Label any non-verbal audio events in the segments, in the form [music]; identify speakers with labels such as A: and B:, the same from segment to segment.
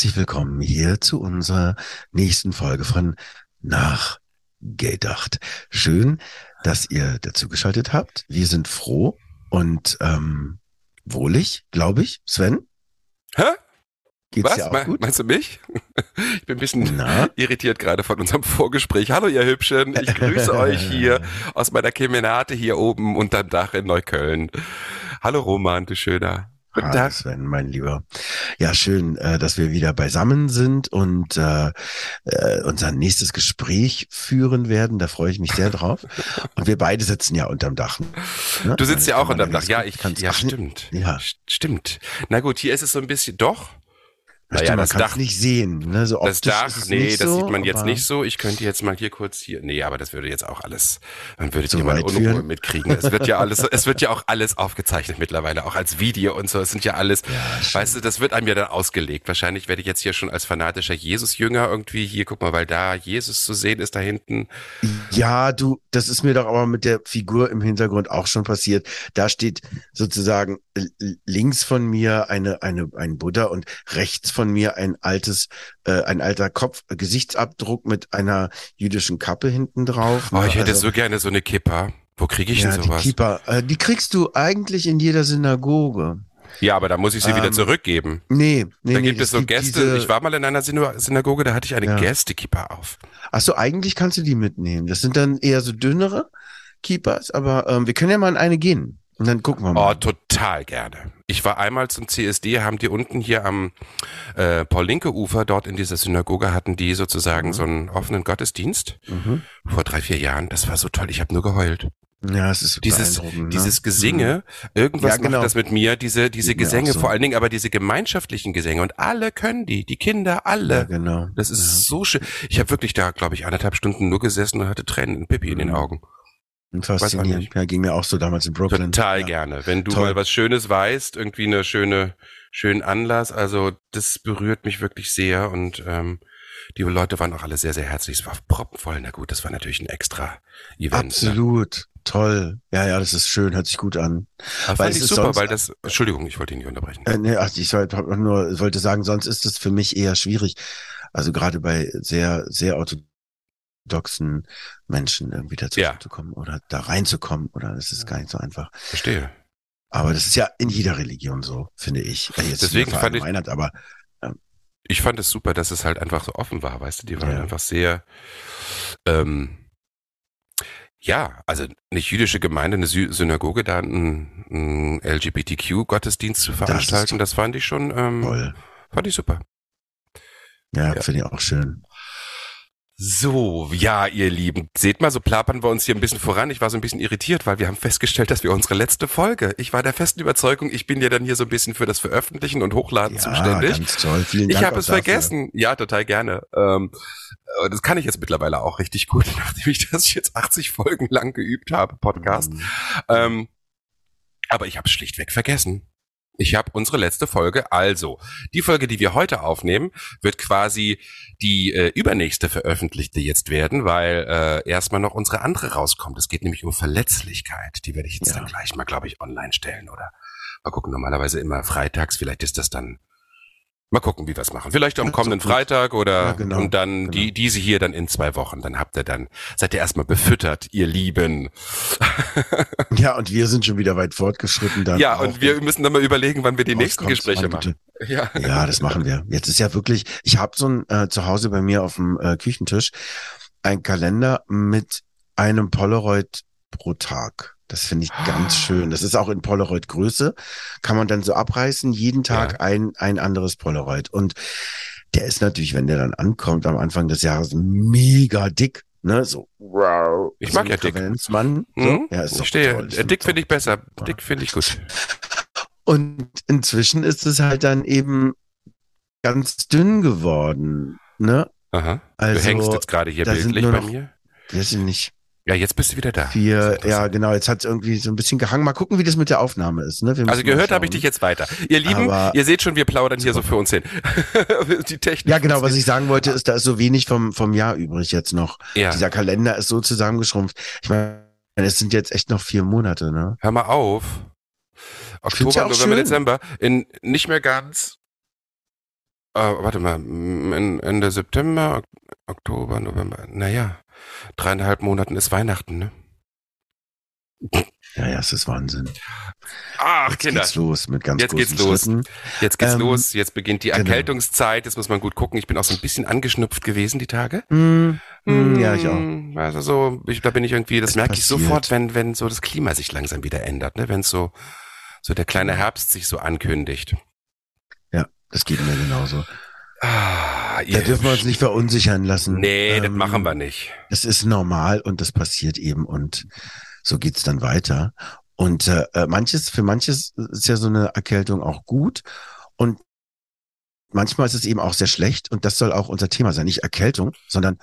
A: Herzlich willkommen hier zu unserer nächsten Folge von Nachgedacht. Schön, dass ihr dazugeschaltet habt. Wir sind froh und ähm, wohlig, glaube ich. Sven?
B: Hä?
A: Geht's
B: Was?
A: dir auch gut?
B: Meinst du mich? [laughs] Ich bin ein bisschen
A: Na? [laughs]
B: irritiert gerade von unserem Vorgespräch. Hallo ihr Hübschen, ich grüße euch hier aus meiner Kemenate hier oben unterm Dach in Neukölln. Hallo Roman, du Schöner. Guten
A: Ah,
B: Tag.
A: Sven, mein Lieber. Ja, schön, äh, dass wir wieder beisammen sind und äh, äh, unser nächstes Gespräch führen werden. Da freue ich mich sehr drauf. Und wir beide sitzen ja unterm Dach. Ne?
B: Du sitzt ja
A: Kann
B: auch unterm Dach. Ja, ich,
A: kannst-
B: ja, stimmt.
A: Ja,
B: St- Stimmt. Na gut, hier ist es so ein bisschen, doch.
A: Stimmt, man
B: das
A: es
B: Dach,
A: nicht sehen. Ne? So
B: das Dach, nee, das
A: so,
B: sieht man jetzt nicht so. Ich könnte jetzt mal hier kurz hier, nee, aber das würde jetzt auch alles, dann würdet
A: Zu
B: ihr meine
A: weit
B: Unruhe
A: führen?
B: mitkriegen. Es wird ja [laughs] alles, es wird ja auch alles aufgezeichnet mittlerweile, auch als Video und so. Es sind ja alles,
A: schön.
B: weißt du, das wird einem ja dann ausgelegt. Wahrscheinlich werde ich jetzt hier schon als fanatischer Jesus-Jünger irgendwie hier, guck mal, weil da Jesus zu sehen ist da hinten.
A: Ja, du, das ist mir doch aber mit der Figur im Hintergrund auch schon passiert. Da steht sozusagen links von mir eine, eine, ein Buddha und rechts von mir ein altes, äh, ein alter Kopf, Gesichtsabdruck mit einer jüdischen Kappe hinten drauf.
B: Oh, ich hätte
A: Also,
B: so gerne so eine Kippa. Wo kriege ich
A: ja,
B: denn
A: die
B: sowas?
A: Kippa, äh, die kriegst du eigentlich in jeder Synagoge.
B: Ja, aber da muss ich sie wieder
A: Ähm,
B: zurückgeben.
A: Nee, nee,
B: Da
A: nee.
B: gibt es so Gäste.
A: Diese,
B: ich war mal in einer Syna- Synagoge, da hatte ich eine
A: Ja.
B: Gästekippa auf.
A: ach so, eigentlich kannst du die mitnehmen. Das sind dann eher so dünnere Keepers, aber ähm, wir können ja mal in eine gehen. Und dann gucken wir
B: Oh,
A: mal.
B: total gerne. Ich war einmal zum CSD, haben die unten hier am äh, Paul-Linke-Ufer, dort in dieser Synagoge, hatten die sozusagen
A: Mhm.
B: so einen offenen Gottesdienst
A: Mhm.
B: vor drei, vier Jahren. Das war so toll, ich habe nur geheult.
A: Ja, es ist
B: Dieses,
A: ne?
B: dieses Gesinge, irgendwas
A: Ja, genau.
B: macht das mit mir, diese, diese Gesänge,
A: so.
B: vor allen Dingen aber diese gemeinschaftlichen Gesänge und alle können die, die Kinder, alle.
A: Ja, genau.
B: Das ist so schön. Ich habe wirklich da, glaube ich, anderthalb Stunden nur gesessen und hatte Tränen in Pippi in den
A: Mhm.
B: Augen.
A: Faszinierend. Ja, ging mir auch so damals in Brooklyn.
B: Total
A: ja.
B: gerne. Wenn du
A: Toll.
B: mal was Schönes weißt, irgendwie eine schöne, schönen Anlass, also das berührt mich wirklich sehr und ähm, die Leute waren auch alle sehr, sehr herzlich. Es war proppenvoll. Na gut, das war natürlich ein extra Event. Ne?
A: Absolut. Toll. Ja, ja, das ist schön, hört sich gut an.
B: Aber
A: Weil
B: fand ich
A: ist
B: super, weil das, Entschuldigung, ich wollte ihn nicht unterbrechen.
A: Äh, nee, ach, ich sollte, hab nur, wollte sagen, sonst ist es für mich eher schwierig. Also gerade bei sehr, sehr orthodoxen Menschen irgendwie dazu
B: Ja.
A: zu kommen oder da reinzukommen oder das ist gar nicht so einfach.
B: Verstehe.
A: Aber das ist ja in jeder Religion so, finde ich. Äh, Jetzt
B: Deswegen fand ich-
A: aber
B: Ich fand es super, dass es halt einfach so offen war, weißt du, die waren
A: Ja.
B: einfach sehr, ähm, ja, also eine jüdische Gemeinde, eine Sy Synagoge, da einen, einen LGBTQ-Gottesdienst zu veranstalten, das, fand ich schon, ähm,
A: toll.
B: fand ich super.
A: Ja,
B: Ja.
A: finde ich auch schön.
B: So, ja, ihr Lieben, seht mal, so plappern wir uns hier ein bisschen voran. Ich war so ein bisschen irritiert, weil wir haben festgestellt, dass wir unsere letzte Folge, ich war der festen Überzeugung, ich bin ja dann hier so ein bisschen für das Veröffentlichen und Hochladen
A: Ja,
B: zuständig.
A: ganz toll. Vielen
B: Ich
A: Dank
B: habe
A: auch
B: es
A: dafür.
B: vergessen. Ja, total gerne. Ähm, äh, das kann ich jetzt mittlerweile auch richtig gut, [laughs] nachdem ich das jetzt 80 Folgen lang geübt habe, Podcast.
A: Mhm.
B: Ähm, aber ich habe es schlichtweg vergessen. Ich habe unsere letzte Folge, also die Folge, die wir heute aufnehmen, wird quasi die äh, übernächste veröffentlichte jetzt werden, weil äh, erstmal noch unsere andere rauskommt. Es geht nämlich um Verletzlichkeit. Die werde ich jetzt
A: Ja.
B: dann gleich mal, glaube ich, online stellen oder mal gucken. Normalerweise immer freitags. Vielleicht ist das dann Mal gucken, wie wir es machen. Vielleicht am
A: Ja,
B: kommenden
A: so.
B: Freitag oder
A: Ja, genau,
B: und dann
A: genau.
B: die diese hier dann in zwei Wochen. Dann habt ihr dann seid ihr erstmal befüttert, ihr Lieben. [laughs]
A: Ja, und wir sind schon wieder weit fortgeschritten. Dann
B: ja, und wir müssen dann mal überlegen, wann wir die nächsten Gespräche machen. Ja.
A: Ja, das machen wir. Jetzt ist ja wirklich, ich habe so ein äh, zu Hause bei mir auf dem äh, Küchentisch ein Kalender mit einem Polaroid pro Tag. Das finde ich ganz
B: Ah.
A: schön. Das ist auch in Polaroid-Größe. Kann man dann so abreißen, jeden Tag
B: Ja.
A: ein, ein anderes Polaroid. Und der ist natürlich, wenn der dann ankommt am Anfang des Jahres, mega dick. Ne, so, wow.
B: Ich
A: so
B: mag
A: ein
B: ja dick.
A: So.
B: Mhm.
A: Ja, ist
B: ich stehe.
A: toll. Ich
B: äh, dick finde ich besser. Dick finde ich gut.
A: Und inzwischen ist es halt dann eben ganz dünn geworden. Ne?
B: Aha.
A: Also,
B: du hängst jetzt gerade hier bildlich bei mir.
A: Weiß ich nicht.
B: Ja, jetzt bist du wieder da. Ist
A: ja, genau. Jetzt hat es irgendwie so ein bisschen gehangen. Mal gucken, wie das mit der Aufnahme ist. Ne? Wir
B: Also gehört habe ich dich jetzt weiter. Ihr Lieben,
A: Aber-
B: ihr seht schon, wir plaudern hier so für uns hin. [laughs] Die Technik.
A: Ja, genau. Was ich sagen wollte, ist, da ist so wenig vom, vom Jahr übrig jetzt noch.
B: Ja.
A: Dieser Kalender ist so zusammengeschrumpft. Ich meine, es sind jetzt echt noch vier Monate, ne?
B: Hör mal auf.
A: ja
B: Oktober,
A: auch
B: November,
A: schön.
B: Dezember. In nicht mehr ganz. Äh, warte mal, in, Ende September, Ok- Oktober, November. Naja, dreieinhalb Monaten ist Weihnachten, ne?
A: Ja, ja, es ist Wahnsinn.
B: Ach,
A: Jetzt
B: Kinder.
A: geht's los mit ganz
B: Jetzt
A: großen
B: geht's los.
A: Schritten.
B: Jetzt geht's
A: Ähm,
B: los. Jetzt beginnt die
A: genau.
B: Erkältungszeit. Jetzt muss man gut gucken. Ich bin auch so ein bisschen angeschnupft gewesen die Tage.
A: Mm, mm, ja, ich auch.
B: Hm, Also so, ich, da bin ich irgendwie, das
A: Es
B: merke ich sofort, wenn, wenn so das Klima sich langsam wieder ändert, ne? Wenn so, so der kleine Herbst sich so ankündigt.
A: Ja, das geht mir genauso.
B: Ah,
A: Da dürfen wir uns nicht verunsichern lassen.
B: Nee, das
A: Ähm,
B: machen wir nicht.
A: Das ist normal und das passiert eben und so geht's dann weiter. Und äh, äh, manches, für manches ist ja so eine Erkältung auch gut und manchmal ist es eben auch sehr schlecht und das soll auch unser Thema sein. Nicht Erkältung, sondern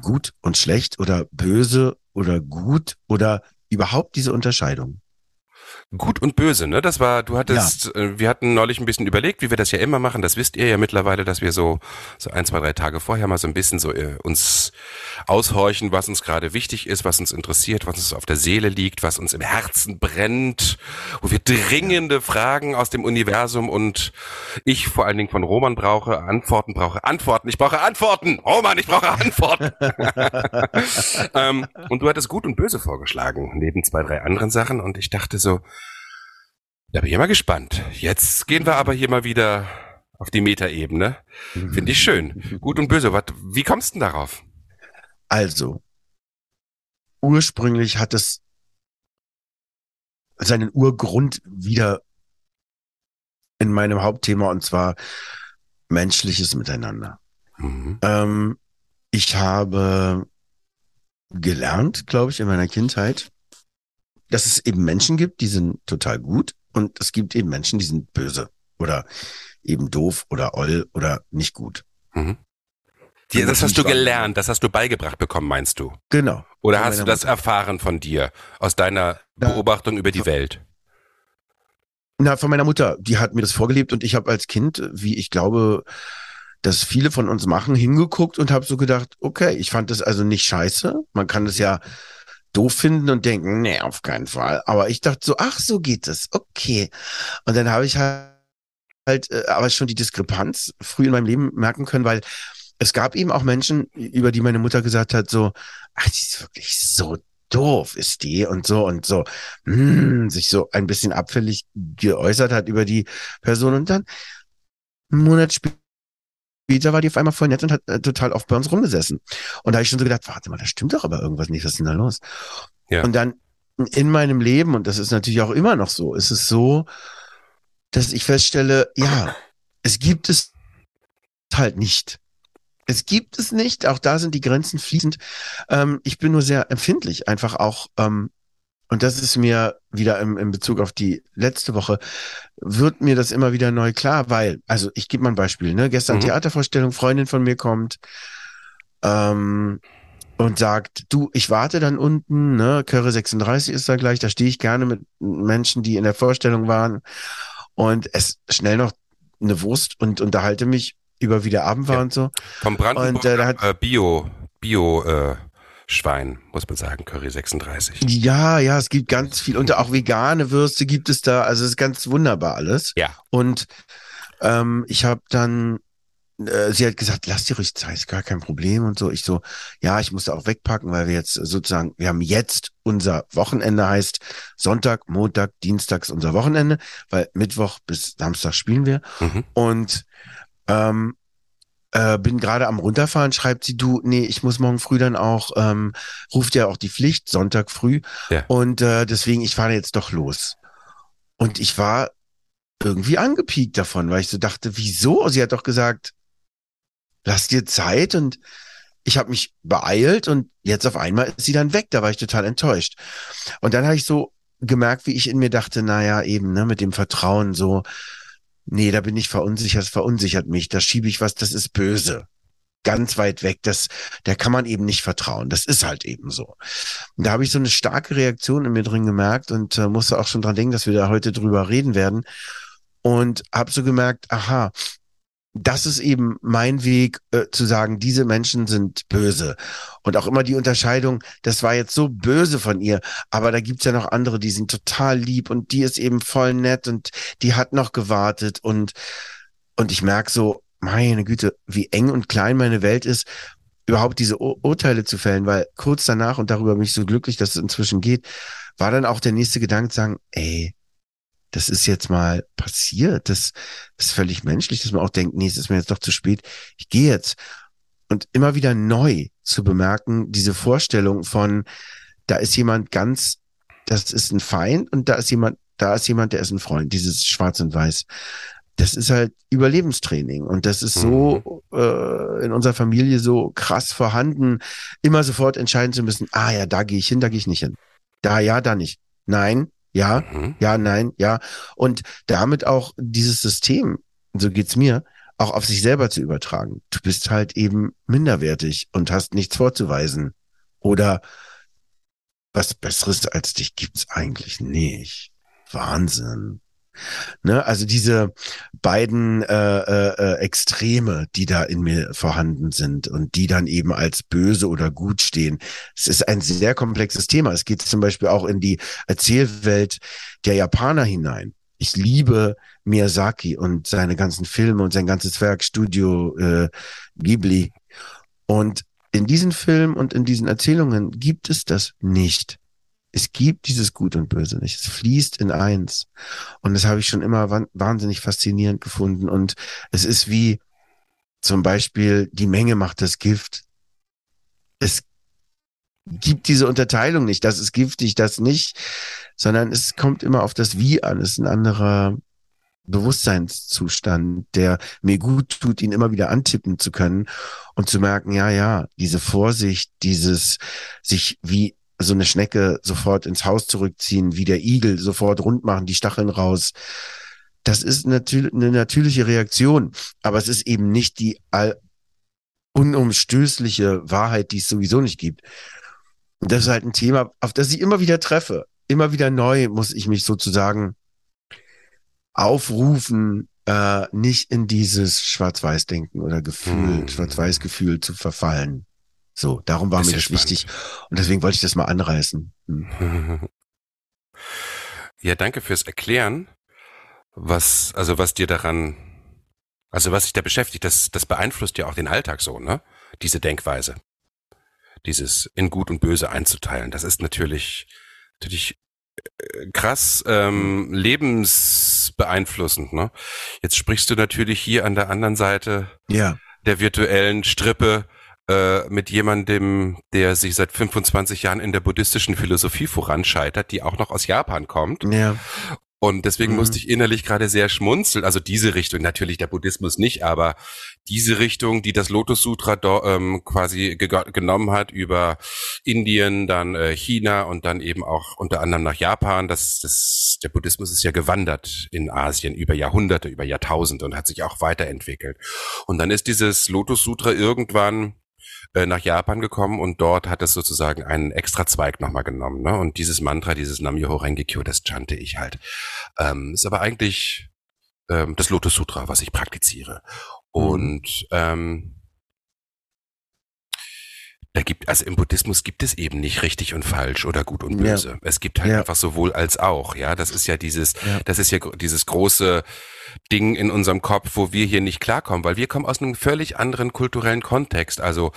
A: gut und schlecht oder böse oder gut oder überhaupt diese Unterscheidung.
B: Gut und böse, ne? Das war, du hattest, äh, wir hatten neulich ein bisschen überlegt, wie wir das ja immer machen. Das wisst ihr ja mittlerweile, dass wir so, so ein, zwei, drei Tage vorher mal so ein bisschen so äh, uns aushorchen, was uns gerade wichtig ist, was uns interessiert, was uns auf der Seele liegt, was uns im Herzen brennt, wo wir dringende Fragen aus dem Universum und ich vor allen Dingen von Roman brauche, Antworten brauche, Antworten, ich brauche Antworten! Roman, ich brauche Antworten! [laughs] ähm, und du hattest gut und böse vorgeschlagen, neben zwei, drei anderen Sachen. Und ich dachte so, da bin ich mal gespannt. Jetzt gehen wir aber hier mal wieder auf die Metaebene. Finde ich schön. Gut und böse. Was, wie kommst du denn darauf?
A: Also, ursprünglich hat es seinen Urgrund wieder in meinem Hauptthema und zwar menschliches Miteinander.
B: Mhm.
A: Ähm, ich habe gelernt, glaube ich, in meiner Kindheit, dass es eben Menschen gibt, die sind total gut und es gibt eben Menschen, die sind böse oder eben doof oder oll oder nicht gut.
B: Mhm. Die, das hast du gelernt, das hast du beigebracht bekommen, meinst du?
A: Genau.
B: Oder hast du das
A: Mutter.
B: erfahren von dir, aus deiner
A: Ja.
B: Beobachtung über die Welt?
A: Na, von meiner Mutter, die hat mir das vorgelebt und ich habe als Kind, wie ich glaube, dass viele von uns machen, hingeguckt und habe so gedacht, okay, ich fand das also nicht scheiße. Man kann es ja doof finden und denken, nee, auf keinen Fall. Aber ich dachte so, ach, so geht es, okay. Und dann habe ich halt, halt äh, aber schon die Diskrepanz früh in meinem Leben merken können, weil es gab eben auch Menschen, über die meine Mutter gesagt hat, so, ach, die ist wirklich so doof, ist die und so und so, hm, sich so ein bisschen abfällig geäußert hat über die Person und dann einen Monat später war die auf einmal voll nett und hat äh, total oft bei uns rumgesessen. Und da habe ich schon so gedacht, warte mal, da stimmt doch aber irgendwas nicht, was ist denn da los?
B: Ja.
A: Und dann in meinem Leben, und das ist natürlich auch immer noch so, ist es so, dass ich feststelle, ja, es gibt es halt nicht. Es gibt es nicht. Auch da sind die Grenzen fließend. Ähm, ich bin nur sehr empfindlich, einfach auch. Ähm, und das ist mir wieder im, in Bezug auf die letzte Woche, wird mir das immer wieder neu klar, weil, also ich gebe mal ein Beispiel, ne? Gestern
B: Mhm.
A: Theatervorstellung, Freundin von mir kommt ähm, und sagt, du, ich warte dann unten, ne? Curry 36 ist da gleich, da stehe ich gerne mit Menschen, die in der Vorstellung waren und es schnell noch eine Wurst und unterhalte mich über wie der Abend war
B: Ja.
A: und so.
B: Vom Brandenburger
A: Und, äh,
B: äh, Bio, Bio, äh, Schwein, muss man sagen, Curry 36.
A: Ja, ja, es gibt ganz viel und auch vegane Würste gibt es da. Also es ist ganz wunderbar alles.
B: Ja.
A: Und ähm, ich habe dann, äh, sie hat gesagt, lass dir ruhig Zeit, ist gar kein Problem und so. Ich so, ja, ich musste auch wegpacken, weil wir jetzt sozusagen, wir haben jetzt unser Wochenende heißt Sonntag, Montag, Dienstags unser Wochenende, weil Mittwoch bis Samstag spielen wir.
B: Mhm.
A: Und ähm, äh, bin gerade am runterfahren, schreibt sie, du, nee, ich muss morgen früh dann auch, ähm, ruft ja auch die Pflicht, Sonntag früh.
B: Ja.
A: Und äh, deswegen, ich fahre jetzt doch los. Und ich war irgendwie angepiekt davon, weil ich so dachte, wieso? Sie hat doch gesagt, lass dir Zeit und ich habe mich beeilt und jetzt auf einmal ist sie dann weg. Da war ich total enttäuscht. Und dann habe ich so gemerkt, wie ich in mir dachte, naja, eben, ne, mit dem Vertrauen so, nee, da bin ich verunsichert, das verunsichert mich, da schiebe ich was, das ist böse. Ganz weit weg, das, der kann man eben nicht vertrauen. Das ist halt eben so. Und da habe ich so eine starke Reaktion in mir drin gemerkt und äh, musste auch schon dran denken, dass wir da heute drüber reden werden. Und habe so gemerkt, aha, das ist eben mein Weg äh, zu sagen, diese Menschen sind böse. Und auch immer die Unterscheidung, das war jetzt so böse von ihr, aber da gibt's ja noch andere, die sind total lieb und die ist eben voll nett und die hat noch gewartet und, und ich merk so, meine Güte, wie eng und klein meine Welt ist, überhaupt diese Ur Urteile zu fällen, weil kurz danach, und darüber bin ich so glücklich, dass es inzwischen geht, war dann auch der nächste Gedanke sagen, ey, das ist jetzt mal passiert. Das ist völlig menschlich, dass man auch denkt, nee, es ist mir jetzt doch zu spät. Ich gehe jetzt. Und immer wieder neu zu bemerken, diese Vorstellung von, da ist jemand ganz, das ist ein Feind und da ist jemand, da ist jemand, der ist ein Freund, dieses Schwarz und Weiß. Das ist halt Überlebenstraining und das ist so mhm. äh, in unserer Familie so krass vorhanden, immer sofort entscheiden zu müssen, ah ja, da gehe ich hin, da gehe ich nicht hin. Da ja, da nicht. Nein, ja, mhm. ja, nein, ja. Und damit auch dieses System, so geht's mir, auch auf sich selber zu übertragen. Du bist halt eben minderwertig und hast nichts vorzuweisen. Oder was Besseres als dich gibt's eigentlich nicht. Wahnsinn. Ne, also diese beiden äh, äh, äh, Extreme, die da in mir vorhanden sind und die dann eben als böse oder gut stehen. Es ist ein sehr komplexes Thema. Es geht zum Beispiel auch in die Erzählwelt der Japaner hinein. Ich liebe Miyazaki und seine ganzen Filme und sein ganzes Werk Studio äh, Ghibli. Und in diesen Filmen und in diesen Erzählungen gibt es das nicht. Es gibt dieses Gut und Böse nicht. Es fließt in eins. Und das habe ich schon immer wahnsinnig faszinierend gefunden. Und es ist wie zum Beispiel die Menge macht das Gift. Es gibt diese Unterteilung nicht. Das ist giftig, das nicht, sondern es kommt immer auf das Wie an. Es ist ein anderer Bewusstseinszustand, der mir gut tut, ihn immer wieder antippen zu können und zu merken, ja, ja, diese Vorsicht, dieses sich wie so eine Schnecke sofort ins Haus zurückziehen, wie der Igel sofort rund machen, die Stacheln raus. Das ist natürlich eine natürliche Reaktion, aber es ist eben nicht die unumstößliche Wahrheit, die es sowieso nicht gibt. Und das ist halt ein Thema, auf das ich immer wieder treffe. Immer wieder neu muss ich mich sozusagen aufrufen, äh, nicht in dieses Schwarz-Weiß-Denken oder Gefühl, hm. Schwarz-Weiß-Gefühl zu verfallen. So, darum war das mir das spannend. wichtig. Und deswegen wollte ich das mal anreißen. Hm. [laughs]
B: Ja, danke fürs Erklären. Was, also was dir daran, also was sich da beschäftigt, das, das beeinflusst ja auch den Alltag so, ne? Diese Denkweise. Dieses in Gut und Böse einzuteilen. Das ist natürlich, natürlich äh, krass ähm, lebensbeeinflussend, ne? Jetzt sprichst du natürlich hier an der anderen Seite
A: ja.
B: der virtuellen Strippe äh, mit jemandem, der sich seit 25 Jahren in der buddhistischen Philosophie voranscheitert, die auch noch aus Japan kommt.
A: Ja.
B: Und deswegen mhm. musste ich innerlich gerade sehr schmunzeln. Also diese Richtung, natürlich der Buddhismus nicht, aber diese Richtung, die das Lotus Sutra do, ähm, quasi ge genommen hat über Indien, dann äh, China und dann eben auch unter anderem nach Japan. Das, das, der Buddhismus ist ja gewandert in Asien über Jahrhunderte, über Jahrtausende und hat sich auch weiterentwickelt. Und dann ist dieses Lotus Sutra irgendwann äh, nach Japan gekommen und dort hat es sozusagen einen extra Zweig nochmal genommen. Ne? Und dieses Mantra, dieses Nam-Myoho Renge-Kyo, das chante ich halt. Ähm, ist aber eigentlich ähm, das Lotus Sutra, was ich praktiziere. Mhm. Und ähm, da gibt, also im Buddhismus gibt es eben nicht richtig und falsch oder gut und böse. Ja. Es gibt halt ja. einfach sowohl als auch, ja. Das ist ja dieses, ja. das ist ja dieses große Ding in unserem Kopf, wo wir hier nicht klarkommen, weil wir kommen aus einem völlig anderen kulturellen Kontext. Also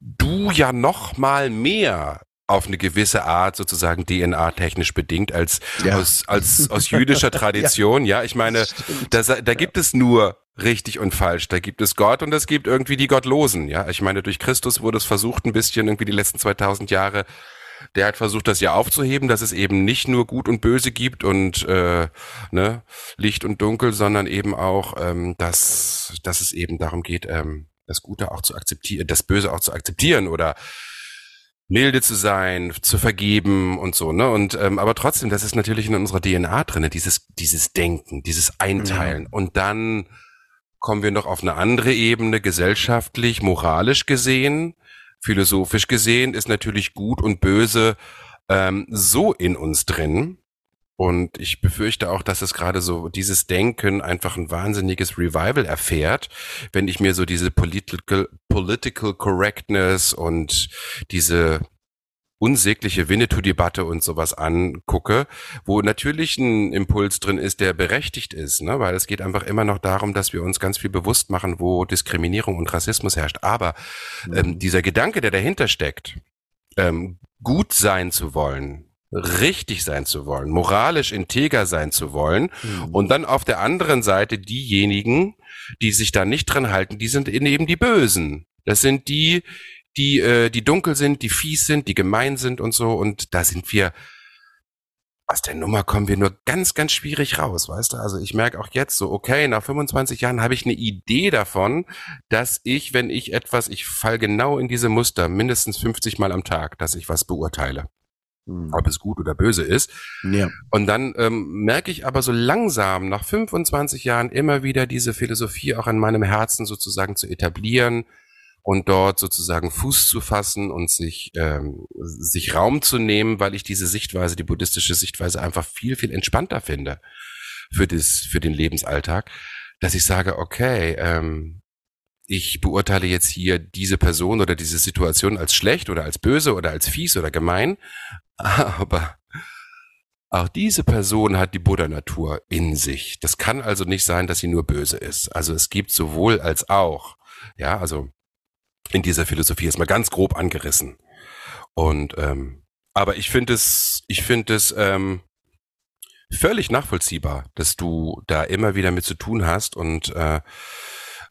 B: du ja noch mal mehr auf eine gewisse Art sozusagen DNA-technisch bedingt als ja. aus als aus jüdischer [laughs] Tradition. ja. ja, ich meine, da, da gibt es nur richtig und falsch. Da gibt es Gott und es gibt irgendwie die Gottlosen. Ja, ich meine, durch Christus wurde es versucht, ein bisschen irgendwie die letzten 2000 Jahre. Der hat versucht, das ja aufzuheben, dass es eben nicht nur Gut und Böse gibt und äh, ne, Licht und Dunkel, sondern eben auch, ähm, dass, dass es eben darum geht, ähm, das Gute auch zu akzeptieren, das Böse auch zu akzeptieren oder milde zu sein, zu vergeben und so, ne? Und ähm, aber trotzdem, das ist natürlich in unserer DNA drinne, dieses dieses Denken, dieses Einteilen. Ja. Und dann kommen wir noch auf eine andere Ebene, gesellschaftlich, moralisch gesehen, philosophisch gesehen, ist natürlich gut und böse ähm, so in uns drin. Und ich befürchte auch, dass es gerade so dieses Denken einfach ein wahnsinniges Revival erfährt, wenn ich mir so diese political, political correctness und diese unsägliche Winnetou-Debatte und sowas angucke, wo natürlich ein Impuls drin ist, der berechtigt ist, ne? weil es geht einfach immer noch darum, dass wir uns ganz viel bewusst machen, wo Diskriminierung und Rassismus herrscht. Aber ähm, mhm. dieser Gedanke, der dahinter steckt, ähm, gut sein zu wollen, richtig sein zu wollen, moralisch integer sein zu wollen mhm. und dann auf der anderen Seite diejenigen, die sich da nicht dran halten, die sind eben die Bösen. Das sind die, die, äh, die dunkel sind, die fies sind, die gemein sind und so. Und da sind wir, aus der Nummer kommen wir nur ganz, ganz schwierig raus, weißt du? Also ich merke auch jetzt so, okay, nach 25 Jahren habe ich eine Idee davon, dass ich, wenn ich etwas, ich fall genau in diese Muster, mindestens 50 Mal am Tag, dass ich was beurteile. Hm. Ob es gut oder böse ist. Ja. Und dann ähm, merke ich aber so langsam, nach 25 Jahren immer wieder diese Philosophie auch an meinem Herzen sozusagen zu etablieren, und dort sozusagen Fuß zu fassen und sich, ähm, sich Raum zu nehmen, weil ich diese Sichtweise, die buddhistische Sichtweise einfach viel, viel entspannter finde für, das, für den Lebensalltag, dass ich sage, okay, ähm, ich beurteile jetzt hier diese Person oder diese Situation als schlecht oder als böse oder als fies oder gemein, [laughs] aber auch diese Person hat die Buddha-Natur in sich. Das kann also nicht sein, dass sie nur böse ist. Also es gibt sowohl als auch. Ja, also in dieser Philosophie ist mal ganz grob angerissen. Und ähm, aber ich finde es, ich finde es ähm, völlig nachvollziehbar, dass du da immer wieder mit zu tun hast und äh,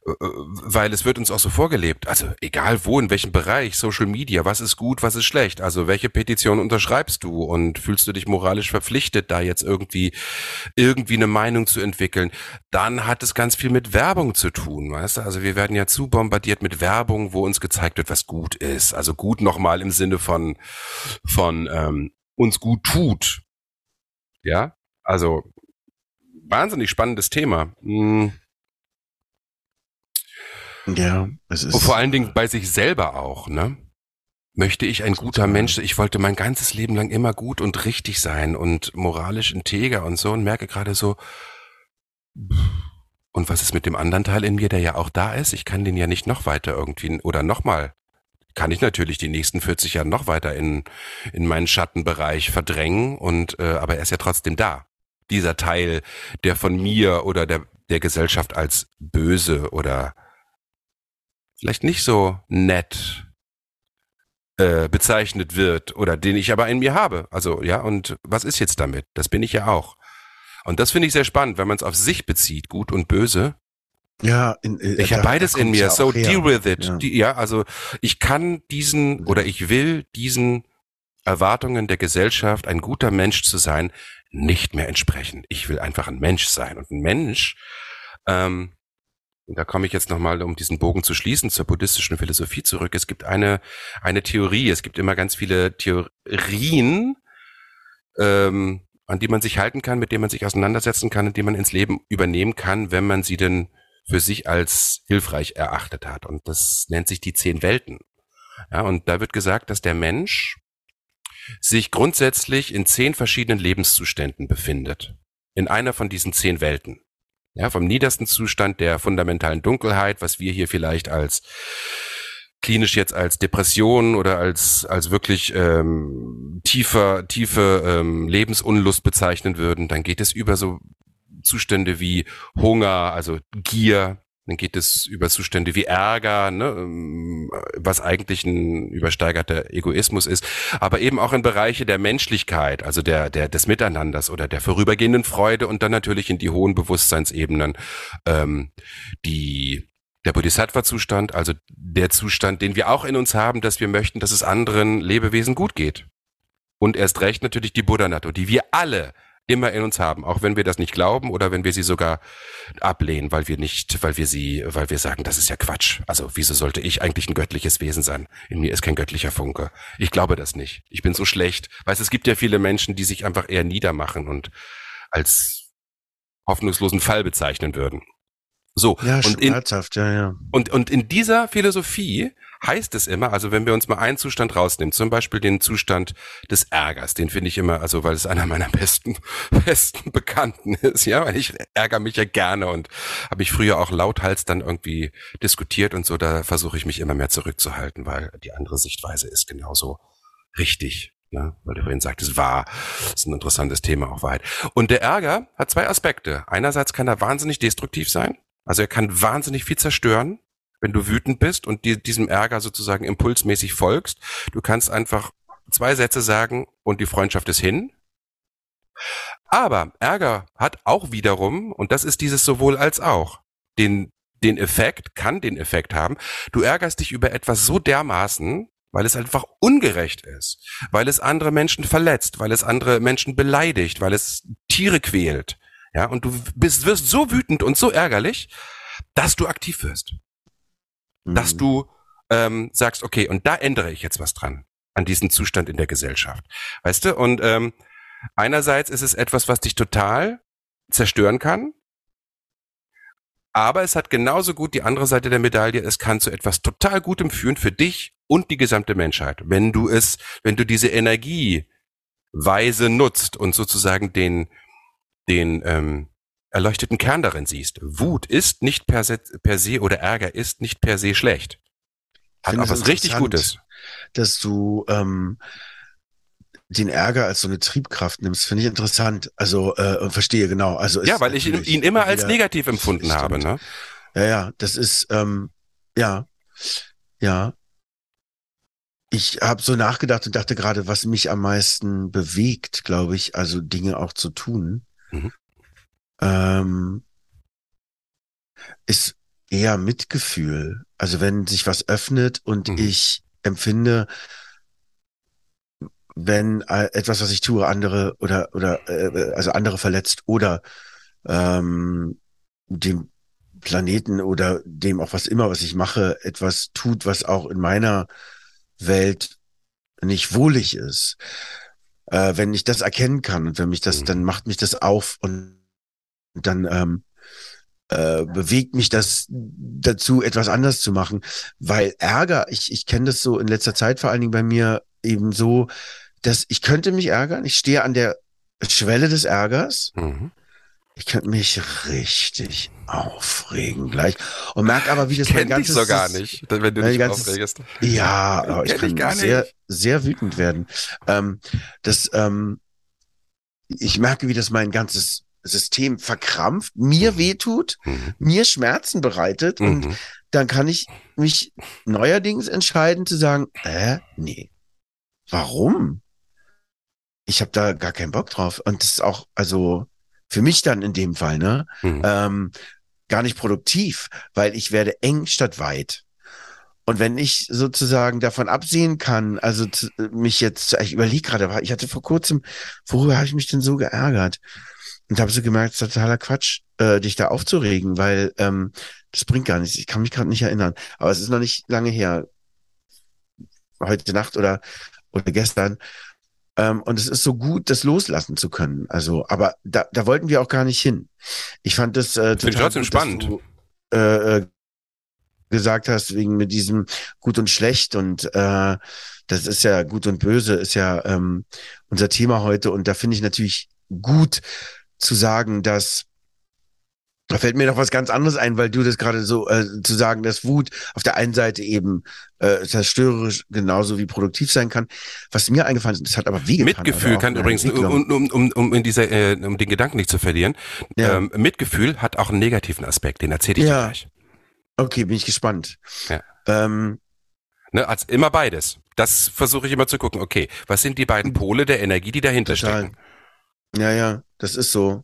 B: weil es wird uns auch so vorgelebt. Also egal wo, in welchem Bereich, Social Media, was ist gut, was ist schlecht. Also welche Petition unterschreibst du und fühlst du dich moralisch verpflichtet, da jetzt irgendwie irgendwie eine Meinung zu entwickeln? Dann hat es ganz viel mit Werbung zu tun, weißt du? Also wir werden ja zu bombardiert mit Werbung, wo uns gezeigt wird, was gut ist. Also gut nochmal im Sinne von von ähm, uns gut tut. Ja, also wahnsinnig spannendes Thema. Hm
A: ja, es ist.
B: Und vor allen Dingen bei sich selber auch, ne? Möchte ich ein guter Mensch, ich wollte mein ganzes Leben lang immer gut und richtig sein und moralisch integer und so und merke gerade so, und was ist mit dem anderen Teil in mir, der ja auch da ist? Ich kann den ja nicht noch weiter irgendwie oder nochmal kann ich natürlich die nächsten 40 Jahre noch weiter in, in meinen Schattenbereich verdrängen und äh, aber er ist ja trotzdem da. Dieser Teil, der von mir oder der, der Gesellschaft als böse oder vielleicht nicht so nett äh, bezeichnet wird oder den ich aber in mir habe. Also ja, und was ist jetzt damit? Das bin ich ja auch. Und das finde ich sehr spannend, wenn man es auf sich bezieht, gut und böse.
A: Ja, in,
B: äh, ich habe beides in mir. So her. deal with it. Ja. Die, ja, also ich kann diesen oder ich will diesen Erwartungen der Gesellschaft, ein guter Mensch zu sein, nicht mehr entsprechen. Ich will einfach ein Mensch sein. Und ein Mensch ähm, da komme ich jetzt nochmal, um diesen Bogen zu schließen, zur buddhistischen Philosophie zurück. Es gibt eine, eine Theorie, es gibt immer ganz viele Theorien, ähm, an die man sich halten kann, mit denen man sich auseinandersetzen kann und die man ins Leben übernehmen kann, wenn man sie denn für sich als hilfreich erachtet hat. Und das nennt sich die zehn Welten. Ja, und da wird gesagt, dass der Mensch sich grundsätzlich in zehn verschiedenen Lebenszuständen befindet. In einer von diesen zehn Welten. Ja, vom niedersten Zustand der fundamentalen Dunkelheit, was wir hier vielleicht als klinisch jetzt als Depression oder als als wirklich ähm, tiefer tiefe ähm, Lebensunlust bezeichnen würden, dann geht es über so Zustände wie Hunger, also Gier, dann geht es über Zustände wie Ärger, ne, ähm, was eigentlich ein übersteigerter Egoismus ist, aber eben auch in Bereiche der Menschlichkeit, also der, der des Miteinanders oder der vorübergehenden Freude und dann natürlich in die hohen Bewusstseinsebenen, ähm, die der Bodhisattva-Zustand, also der Zustand, den wir auch in uns haben, dass wir möchten, dass es anderen Lebewesen gut geht. Und erst recht natürlich die Buddha-Natur, die wir alle immer in uns haben, auch wenn wir das nicht glauben oder wenn wir sie sogar ablehnen, weil wir nicht, weil wir sie, weil wir sagen, das ist ja Quatsch. Also wieso sollte ich eigentlich ein göttliches Wesen sein? In mir ist kein göttlicher Funke. Ich glaube das nicht. Ich bin so schlecht. Weißt, es gibt ja viele Menschen, die sich einfach eher niedermachen und als hoffnungslosen Fall bezeichnen würden. So.
A: Ja,
B: und in,
A: ja, ja.
B: und, und in dieser Philosophie heißt es immer, also wenn wir uns mal einen Zustand rausnehmen, zum Beispiel den Zustand des Ärgers, den finde ich immer, also weil es einer meiner besten, [laughs] besten Bekannten ist, ja, weil ich ärgere mich ja gerne und habe ich früher auch lauthals dann irgendwie diskutiert und so, da versuche ich mich immer mehr zurückzuhalten, weil die andere Sichtweise ist genauso richtig. Ne? Weil du vorhin sagtest, wahr, ist ein interessantes Thema, auch Wahrheit. Und der Ärger hat zwei Aspekte. Einerseits kann er wahnsinnig destruktiv sein, also er kann wahnsinnig viel zerstören, wenn du wütend bist und dir diesem Ärger sozusagen impulsmäßig folgst. Du kannst einfach zwei Sätze sagen und die Freundschaft ist hin. Aber Ärger hat auch wiederum, und das ist dieses sowohl als auch, den, den Effekt, kann den Effekt haben, du ärgerst dich über etwas so dermaßen, weil es einfach ungerecht ist, weil es andere Menschen verletzt, weil es andere Menschen beleidigt, weil es Tiere quält, ja, und du bist, wirst so wütend und so ärgerlich, dass du aktiv wirst. Mhm. Dass du ähm, sagst, okay, und da ändere ich jetzt was dran an diesen Zustand in der Gesellschaft. Weißt du? Und ähm, einerseits ist es etwas, was dich total zerstören kann, aber es hat genauso gut die andere Seite der Medaille. Es kann zu etwas total Gutem führen für dich und die gesamte Menschheit, wenn du es, wenn du diese Energie weise nutzt und sozusagen den den ähm, erleuchteten Kern darin siehst. Wut ist nicht per se, per se oder Ärger ist nicht per se schlecht. Hat auch was richtig Gutes.
A: Dass du ähm, den Ärger als so eine Triebkraft nimmst, finde ich interessant. Also äh, verstehe genau. Also
B: ja, weil ich ihn immer als negativ empfunden habe. Ne?
A: Ja, ja, das ist ähm, ja, ja. Ich habe so nachgedacht und dachte gerade, was mich am meisten bewegt, glaube ich, also Dinge auch zu tun, Mhm. Ähm, ist eher Mitgefühl. Also wenn sich was öffnet und mhm. ich empfinde, wenn äh, etwas, was ich tue, andere oder oder äh, also andere verletzt oder ähm, dem Planeten oder dem auch was immer, was ich mache, etwas tut, was auch in meiner Welt nicht wohlig ist, äh, wenn ich das erkennen kann und wenn mich das, mhm. dann macht mich das auf und dann ähm, äh, bewegt mich das dazu, etwas anders zu machen. Weil Ärger, ich, ich kenne das so in letzter Zeit vor allen Dingen bei mir eben so, dass ich könnte mich ärgern, ich stehe an der Schwelle des Ärgers. Mhm. Ich könnte mich richtig aufregen gleich und merke aber, wie das
B: ich mein ganzes... so gar nicht, wenn du dich ganzes, aufregest.
A: Ja, aber ich kann ich sehr, sehr wütend werden. Ähm, das, ähm, ich merke, wie das mein ganzes System verkrampft, mir mhm. wehtut, mhm. mir Schmerzen bereitet mhm. und dann kann ich mich neuerdings entscheiden zu sagen, äh, nee. Warum? Ich habe da gar keinen Bock drauf. Und das ist auch, also für mich dann in dem Fall, ne? Mhm. Ähm, gar nicht produktiv, weil ich werde eng statt weit. Und wenn ich sozusagen davon absehen kann, also zu, mich jetzt, ich überlege gerade, ich hatte vor kurzem, worüber habe ich mich denn so geärgert? Und habe so gemerkt, es ist totaler Quatsch, äh, dich da aufzuregen, weil ähm, das bringt gar nichts. Ich kann mich gerade nicht erinnern. Aber es ist noch nicht lange her. Heute Nacht oder, oder gestern. Ähm, und es ist so gut, das loslassen zu können. Also, aber da, da wollten wir auch gar nicht hin. Ich fand das äh, total
B: trotzdem gut, spannend.
A: Du, äh, äh, gesagt hast, wegen mit diesem Gut und Schlecht und äh, das ist ja Gut und Böse, ist ja ähm, unser Thema heute. Und da finde ich natürlich gut zu sagen, dass da fällt mir noch was ganz anderes ein, weil du das gerade so äh, zu sagen, dass Wut auf der einen Seite eben äh, zerstörerisch genauso wie produktiv sein kann. Was mir eingefallen ist, das hat aber wie
B: Mitgefühl kann übrigens, um, um, um, um in dieser, äh, um den Gedanken nicht zu verlieren, ja. ähm, Mitgefühl hat auch einen negativen Aspekt, den erzähle ich ja. dir gleich.
A: Okay, bin ich gespannt.
B: Ja. Ähm, ne, als immer beides. Das versuche ich immer zu gucken. Okay, was sind die beiden Pole der Energie, die dahinter total. stecken?
A: Ja, ja, das ist so.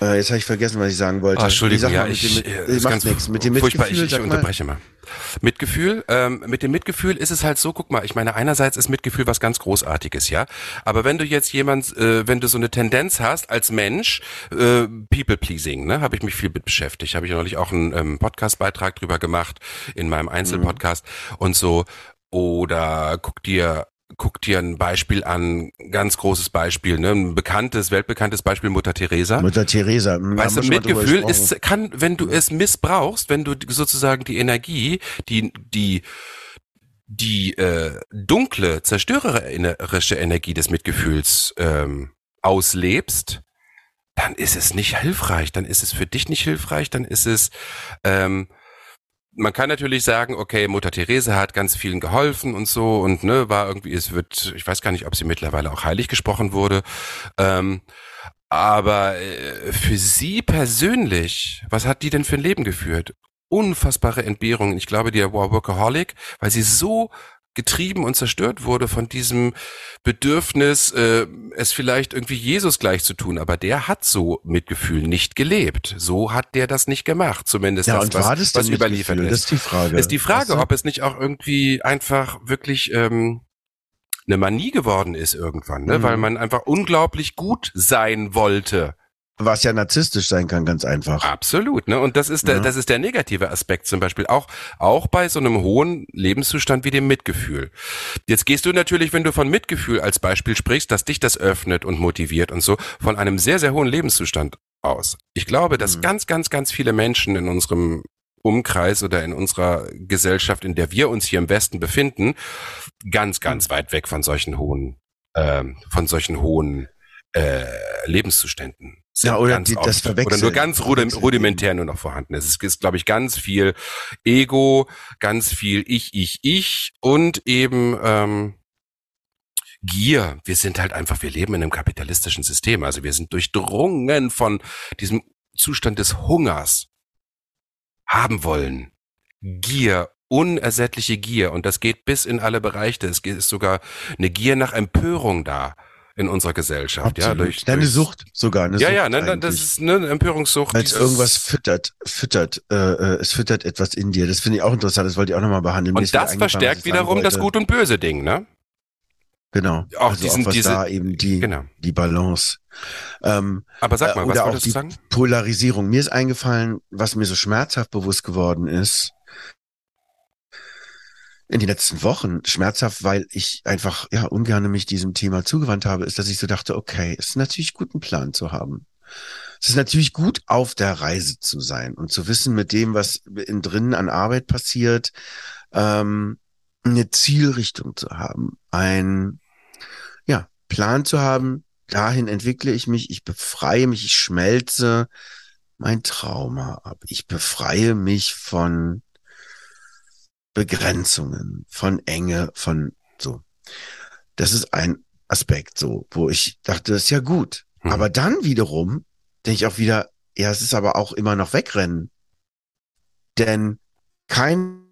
A: Äh, jetzt habe ich vergessen, was ich sagen wollte.
B: Oh, Entschuldigung, ja, ich,
A: dem,
B: ist
A: macht
B: ganz
A: nichts. Mit dem
B: furchtbar,
A: Mitgefühl,
B: ich, ich
A: mal.
B: unterbreche mal. Mitgefühl, ähm, mit dem Mitgefühl ist es halt so, guck mal, ich meine, einerseits ist Mitgefühl was ganz Großartiges, ja. Aber wenn du jetzt jemand, äh, wenn du so eine Tendenz hast als Mensch, äh, People-Pleasing, ne, habe ich mich viel mit beschäftigt. Habe ich neulich auch einen ähm, Podcast-Beitrag drüber gemacht in meinem Einzelpodcast und so. Oder guck dir guck dir ein Beispiel an, ganz großes Beispiel, ne, ein bekanntes, weltbekanntes Beispiel Mutter Teresa.
A: Mutter Teresa.
B: Weißt du, Mitgefühl ist, kann, wenn du es missbrauchst, wenn du sozusagen die Energie, die, die, die äh, dunkle, zerstörerische Energie des Mitgefühls ähm, auslebst, dann ist es nicht hilfreich, dann ist es für dich nicht hilfreich, dann ist es, ähm, man kann natürlich sagen, okay, Mutter Therese hat ganz vielen geholfen und so und ne, war irgendwie, es wird, ich weiß gar nicht, ob sie mittlerweile auch heilig gesprochen wurde, ähm, aber äh, für sie persönlich, was hat die denn für ein Leben geführt? Unfassbare Entbehrungen. Ich glaube, die war Workaholic, weil sie so getrieben und zerstört wurde von diesem Bedürfnis, äh, es vielleicht irgendwie Jesus gleich zu tun. Aber der hat so Mitgefühl nicht gelebt. So hat der das nicht gemacht. Zumindest
A: Ja,
B: das,
A: und
B: was,
A: das
B: was überliefert ist.
A: Das ist die Frage.
B: Ist die Frage, ob es nicht auch irgendwie einfach wirklich ähm, eine Manie geworden ist irgendwann, ne?
A: Mhm.
B: weil man einfach unglaublich gut sein wollte.
A: Was ja narzisstisch sein kann, ganz einfach.
B: Absolut, ne? Und das ist der,
A: Ja.
B: das ist der negative Aspekt zum Beispiel auch, auch bei so einem hohen Lebenszustand wie dem Mitgefühl. Jetzt gehst du natürlich, wenn du von Mitgefühl als Beispiel sprichst, dass dich das öffnet und motiviert und so, von einem sehr, sehr hohen Lebenszustand aus. Ich glaube, dass
A: Mhm.
B: ganz, ganz, ganz viele Menschen in unserem Umkreis oder in unserer Gesellschaft, in der wir uns hier im Westen befinden, ganz, ganz weit weg von solchen hohen, ähm, von solchen hohen äh, Lebenszuständen.
A: Ja, oder die- das
B: oft. Oder
A: Verwechseln.
B: nur ganz rudim
A: Verwechseln.
B: rudimentär nur noch vorhanden ist. Es ist, glaube ich, ganz viel Ego, ganz viel Ich, Ich, Ich und eben ähm, Gier. Wir sind halt einfach, wir leben in einem kapitalistischen System. Also wir sind durchdrungen von diesem Zustand des Hungers. Haben wollen. Gier, unersättliche Gier. Und das geht bis in alle Bereiche. Es ist sogar eine Gier nach Empörung da in unserer Gesellschaft. Ja,
A: Absolut.
B: durch,
A: Eine
B: durch,
A: Sucht sogar. Eine
B: Ja,
A: Sucht
B: ja, ne, ne, das ist ne, eine Empörungssucht. Dieses-
A: irgendwas füttert, füttert, äh, äh, es füttert etwas in dir. Das finde ich auch interessant, das wollte ich auch nochmal behandeln.
B: Und das
A: was
B: verstärkt wiederum das. Gut und Böse Ding, ne?
A: Genau.
B: Auch
A: also
B: diesen-
A: auch was
B: diese-
A: da eben die,
B: Genau.
A: die Balance. Ähm,
B: Aber sag
A: Äh,
B: mal, was
A: oder auch
B: wolltest du
A: die-
B: sagen?
A: Polarisierung. Mir ist eingefallen, was mir so schmerzhaft bewusst geworden ist. In den letzten Wochen schmerzhaft, weil ich einfach ja ungern mich diesem Thema zugewandt habe, ist, dass ich so dachte, okay, es ist natürlich gut, einen Plan zu haben. Es ist natürlich gut, auf der Reise zu sein und zu wissen, mit dem, was innen drinnen an Arbeit passiert, ähm, eine Zielrichtung zu haben, ein ja, Plan zu haben, dahin entwickle ich mich, ich befreie mich, ich schmelze mein Trauma ab. Ich befreie mich von Begrenzungen, von Enge, von so. Das ist ein Aspekt so, wo ich dachte, das ist ja gut.
B: Hm.
A: Aber dann wiederum denke ich auch wieder, ja, es ist aber auch immer noch wegrennen. Denn keinen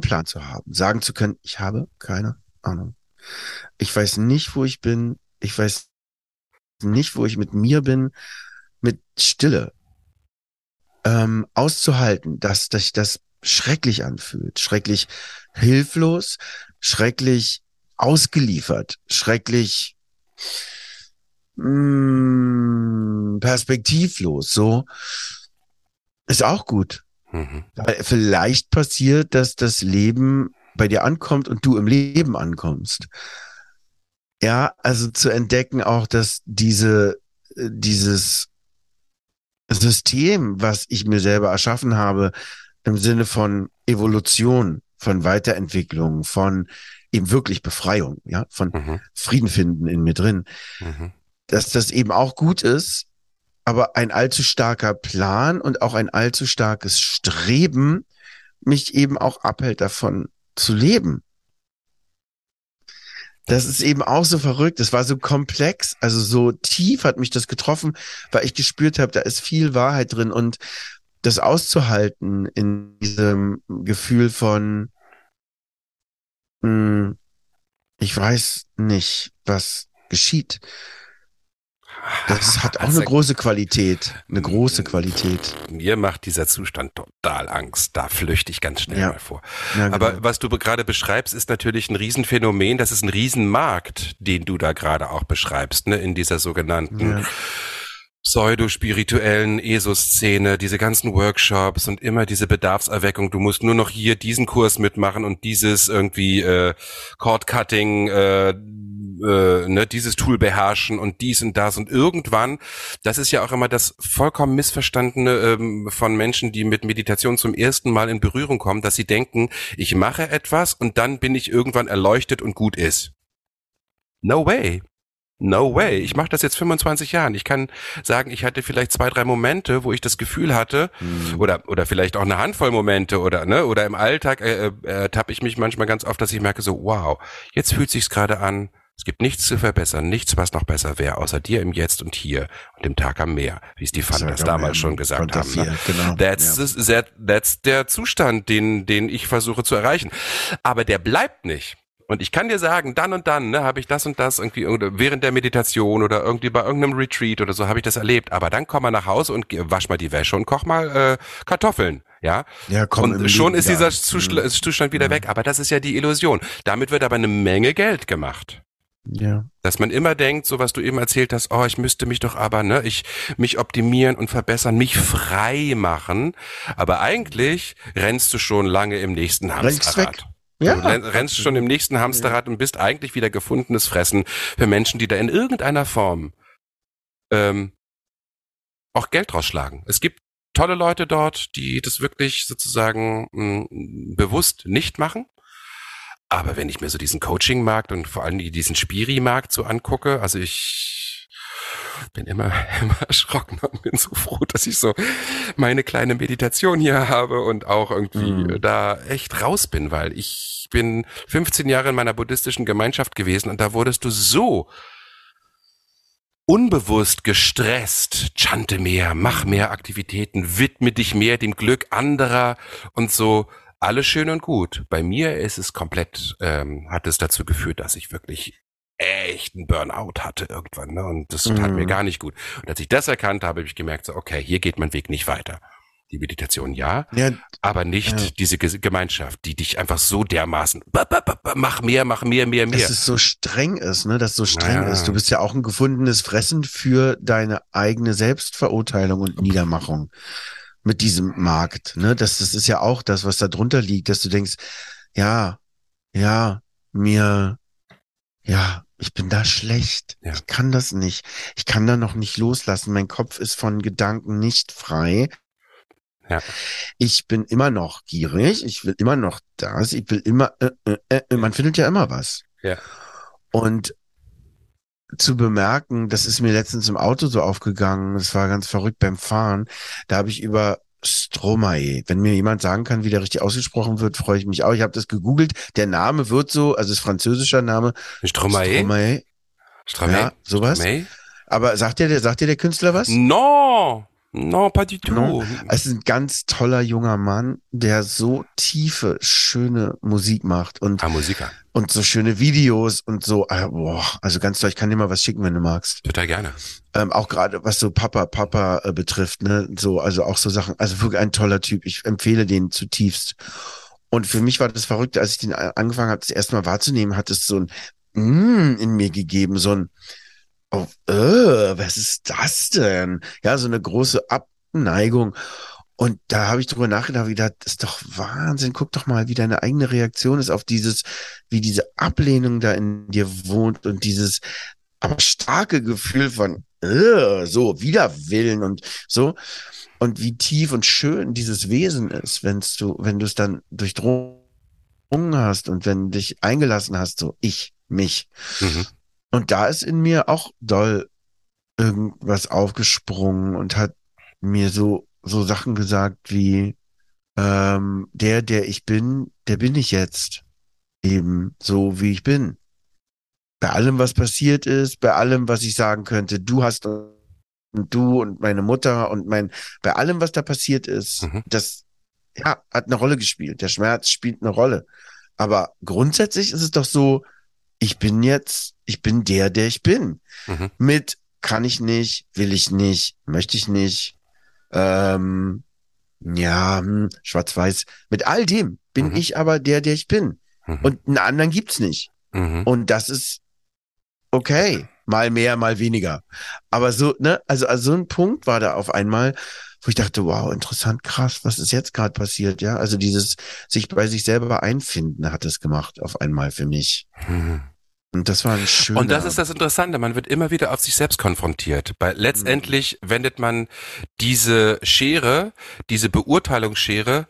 A: Plan zu haben, sagen zu können, ich habe keine Ahnung. Ich weiß nicht, wo ich bin. Ich weiß nicht, wo ich mit mir bin, mit Stille. Ähm, auszuhalten, dass, dass sich das schrecklich anfühlt, schrecklich hilflos, schrecklich ausgeliefert, schrecklich mh, perspektivlos, so ist auch gut.
B: Mhm.
A: Vielleicht passiert, dass das Leben bei dir ankommt und du im Leben ankommst. Ja, also zu entdecken auch, dass diese, äh, dieses System, was ich mir selber erschaffen habe, im Sinne von Evolution, von Weiterentwicklung, von eben wirklich Befreiung, ja, von
B: Mhm.
A: Frieden finden in mir drin,
B: Mhm.
A: dass das eben auch gut ist, aber ein allzu starker Plan und auch ein allzu starkes Streben mich eben auch abhält davon zu leben. Das ist eben auch so verrückt. Es war so komplex, also so tief hat mich das getroffen, weil ich gespürt habe, da ist viel Wahrheit drin und das auszuhalten in diesem Gefühl von, mh, ich weiß nicht, was geschieht. Das hat auch
B: Also-
A: eine große Qualität. Eine große Qualität.
B: Mir macht dieser Zustand total Angst. Da flüchte ich ganz schnell
A: Ja.
B: mal vor.
A: Ja,
B: Aber
A: genau.
B: was du gerade beschreibst, ist natürlich ein Riesenphänomen. Das ist ein Riesenmarkt, den du da gerade auch beschreibst, ne, in dieser sogenannten
A: Ja.
B: Pseudo-spirituellen ESO-Szene, diese ganzen Workshops und immer diese Bedarfserweckung. Du musst nur noch hier diesen Kurs mitmachen und dieses irgendwie äh, Cord-Cutting, äh, äh, ne, dieses Tool beherrschen und dies und das und irgendwann, das ist ja auch immer das vollkommen missverstandene ähm, von Menschen, die mit Meditation zum ersten Mal in Berührung kommen, dass sie denken, ich mache etwas und dann bin ich irgendwann erleuchtet und gut ist. No way. No way. Ich mache das jetzt 25 Jahren. Ich kann sagen, ich hatte vielleicht zwei, drei Momente, wo ich das Gefühl hatte,
A: Mhm.
B: oder oder vielleicht auch eine Handvoll Momente oder ne oder im Alltag äh, äh, tappe ich mich manchmal ganz oft, dass ich merke so, wow, jetzt fühlt sich's gerade an. Es gibt nichts zu verbessern, nichts, was noch besser wäre, außer dir im Jetzt und hier und dem Tag am Meer, wie es die Fantas damals
A: mal,
B: schon gesagt haben. Ne?
A: 4, Genau.
B: That's,
A: ja.
B: that, that's der Zustand, den, den ich versuche zu erreichen. Aber der bleibt nicht. Und ich kann dir sagen, dann und dann ne, habe ich das und das irgendwie während der Meditation oder irgendwie bei irgendeinem Retreat oder so habe ich das erlebt. Aber dann komm mal nach Hause und wasch mal die Wäsche und koch mal äh, Kartoffeln. Ja,
A: Ja, komm,
B: und schon
A: Leben
B: ist dieser
A: wieder. Mhm.
B: Zustand wieder weg. Aber das ist ja die Illusion. Damit wird aber eine Menge Geld gemacht.
A: Ja.
B: Dass man immer denkt, so was du eben erzählt hast, oh, ich müsste mich doch aber, ne, ich, mich optimieren und verbessern, mich frei machen. Aber eigentlich rennst du schon lange im nächsten Hamsterrad.
A: Ja.
B: Du renn- rennst schon im nächsten Hamsterrad und bist eigentlich wieder gefundenes Fressen für Menschen, die da in irgendeiner Form ähm, auch Geld rausschlagen. Es gibt tolle Leute dort, die das wirklich sozusagen mh, bewusst nicht machen. Aber wenn ich mir so diesen Coaching-Markt und vor allem diesen Spiri-Markt so angucke, also ich bin immer, [laughs] immer erschrocken und bin so froh, dass ich so meine kleine Meditation hier habe und auch irgendwie
A: Mhm.
B: da echt raus bin, weil ich bin 15 Jahre in meiner buddhistischen Gemeinschaft gewesen und da wurdest du so unbewusst gestresst, chante mehr, mach mehr Aktivitäten, widme dich mehr dem Glück anderer und so. Alles schön und gut. Bei mir ist es komplett, ähm, hat es dazu geführt, dass ich wirklich echt einen Burnout hatte irgendwann. Ne? Und das tat
A: Mhm.
B: mir gar nicht gut. Und als ich das erkannt habe, habe ich gemerkt, so, okay, hier geht mein Weg nicht weiter. Die Meditation ja,
A: Ja,
B: aber nicht
A: Ja.
B: diese Ge Gemeinschaft, die dich einfach so dermaßen, mach mehr, mach mehr, mehr, mehr.
A: dass es so streng ist, ne, dass es so streng
B: Ja.
A: ist. Du bist ja auch ein gefundenes Fressen für deine eigene Selbstverurteilung und Niedermachung mit diesem Markt, ne? Das, das ist ja auch das, was da drunter liegt, dass du denkst, ja, ja, mir, ja, ich bin da schlecht.
B: Ja.
A: Ich kann das nicht. Ich kann da noch nicht loslassen. Mein Kopf ist von Gedanken nicht frei.
B: Ja.
A: Ich bin immer noch gierig. Ich will immer noch das. Ich will immer, äh, äh, äh, man findet ja immer was.
B: Ja.
A: Und zu bemerken, das ist mir letztens im Auto so aufgegangen, das war ganz verrückt beim Fahren, da habe ich über Stromae, wenn mir jemand sagen kann, wie der richtig ausgesprochen wird, freue ich mich auch. Ich habe das gegoogelt, der Name wird so, also ist französischer Name,
B: Stromae?
A: Stromae,
B: Stromae?
A: ja, sowas.
B: Stromae?
A: Aber sagt der, der sagt dir der Künstler was?
B: Non, non, pas du tout.
A: No. Es ist ein ganz toller junger Mann, der so tiefe, schöne Musik macht und,
B: Ah, Musiker.
A: und so schöne Videos und so. äh, Boah, also ganz toll. Ich kann dir mal was schicken, wenn du magst.
B: Total gerne.
A: Ähm, auch gerade was so Papa, Papa äh, betrifft, ne? So, also auch so Sachen. Also wirklich ein toller Typ. Ich empfehle den zutiefst. Und für mich war das Verrückte, als ich den a- angefangen habe, das erste Mal wahrzunehmen, hat es so ein mm in mir gegeben, so ein oh, äh, was ist das denn? Ja, so eine große Abneigung. Und da habe ich drüber nachgedacht, gedacht, das ist doch Wahnsinn. Guck doch mal, wie deine eigene Reaktion ist auf dieses, wie diese Ablehnung da in dir wohnt und dieses aber starke Gefühl von äh, so Widerwillen und so und wie tief und schön dieses Wesen ist, wenn's du, wenn du es dann durchdrungen hast und wenn dich eingelassen hast, so ich, mich.
B: Mhm.
A: Und da ist in mir auch doll irgendwas aufgesprungen und hat mir so, so Sachen gesagt wie, ähm, der, der ich bin, der bin ich jetzt. Eben so, wie ich bin. Bei allem, was passiert ist, bei allem, was ich sagen könnte, du hast und du und meine Mutter und mein, bei allem, was da passiert ist,
B: Mhm.
A: das, ja, hat eine Rolle gespielt. Der Schmerz spielt eine Rolle. Aber grundsätzlich ist es doch so, ich bin jetzt, ich bin der, der ich bin.
B: Mhm.
A: Mit kann ich nicht, will ich nicht, möchte ich nicht. Ähm, ja, hm, schwarz-weiß. Mit all dem bin
B: Mhm.
A: ich aber der, der ich bin.
B: Mhm.
A: Und einen anderen gibt's nicht.
B: Mhm.
A: Und das ist okay. Mal mehr, mal weniger. Aber so, ne, also, also so ein Punkt war da auf einmal, wo ich dachte, wow, interessant, krass, was ist jetzt gerade passiert, ja? Also dieses sich bei sich selber einfinden hat es gemacht auf einmal für mich.
B: Mhm.
A: Und das war ein schöner.
B: Und das ist das Interessante, man wird immer wieder auf sich selbst konfrontiert. Weil letztendlich wendet man diese Schere, diese Beurteilungsschere,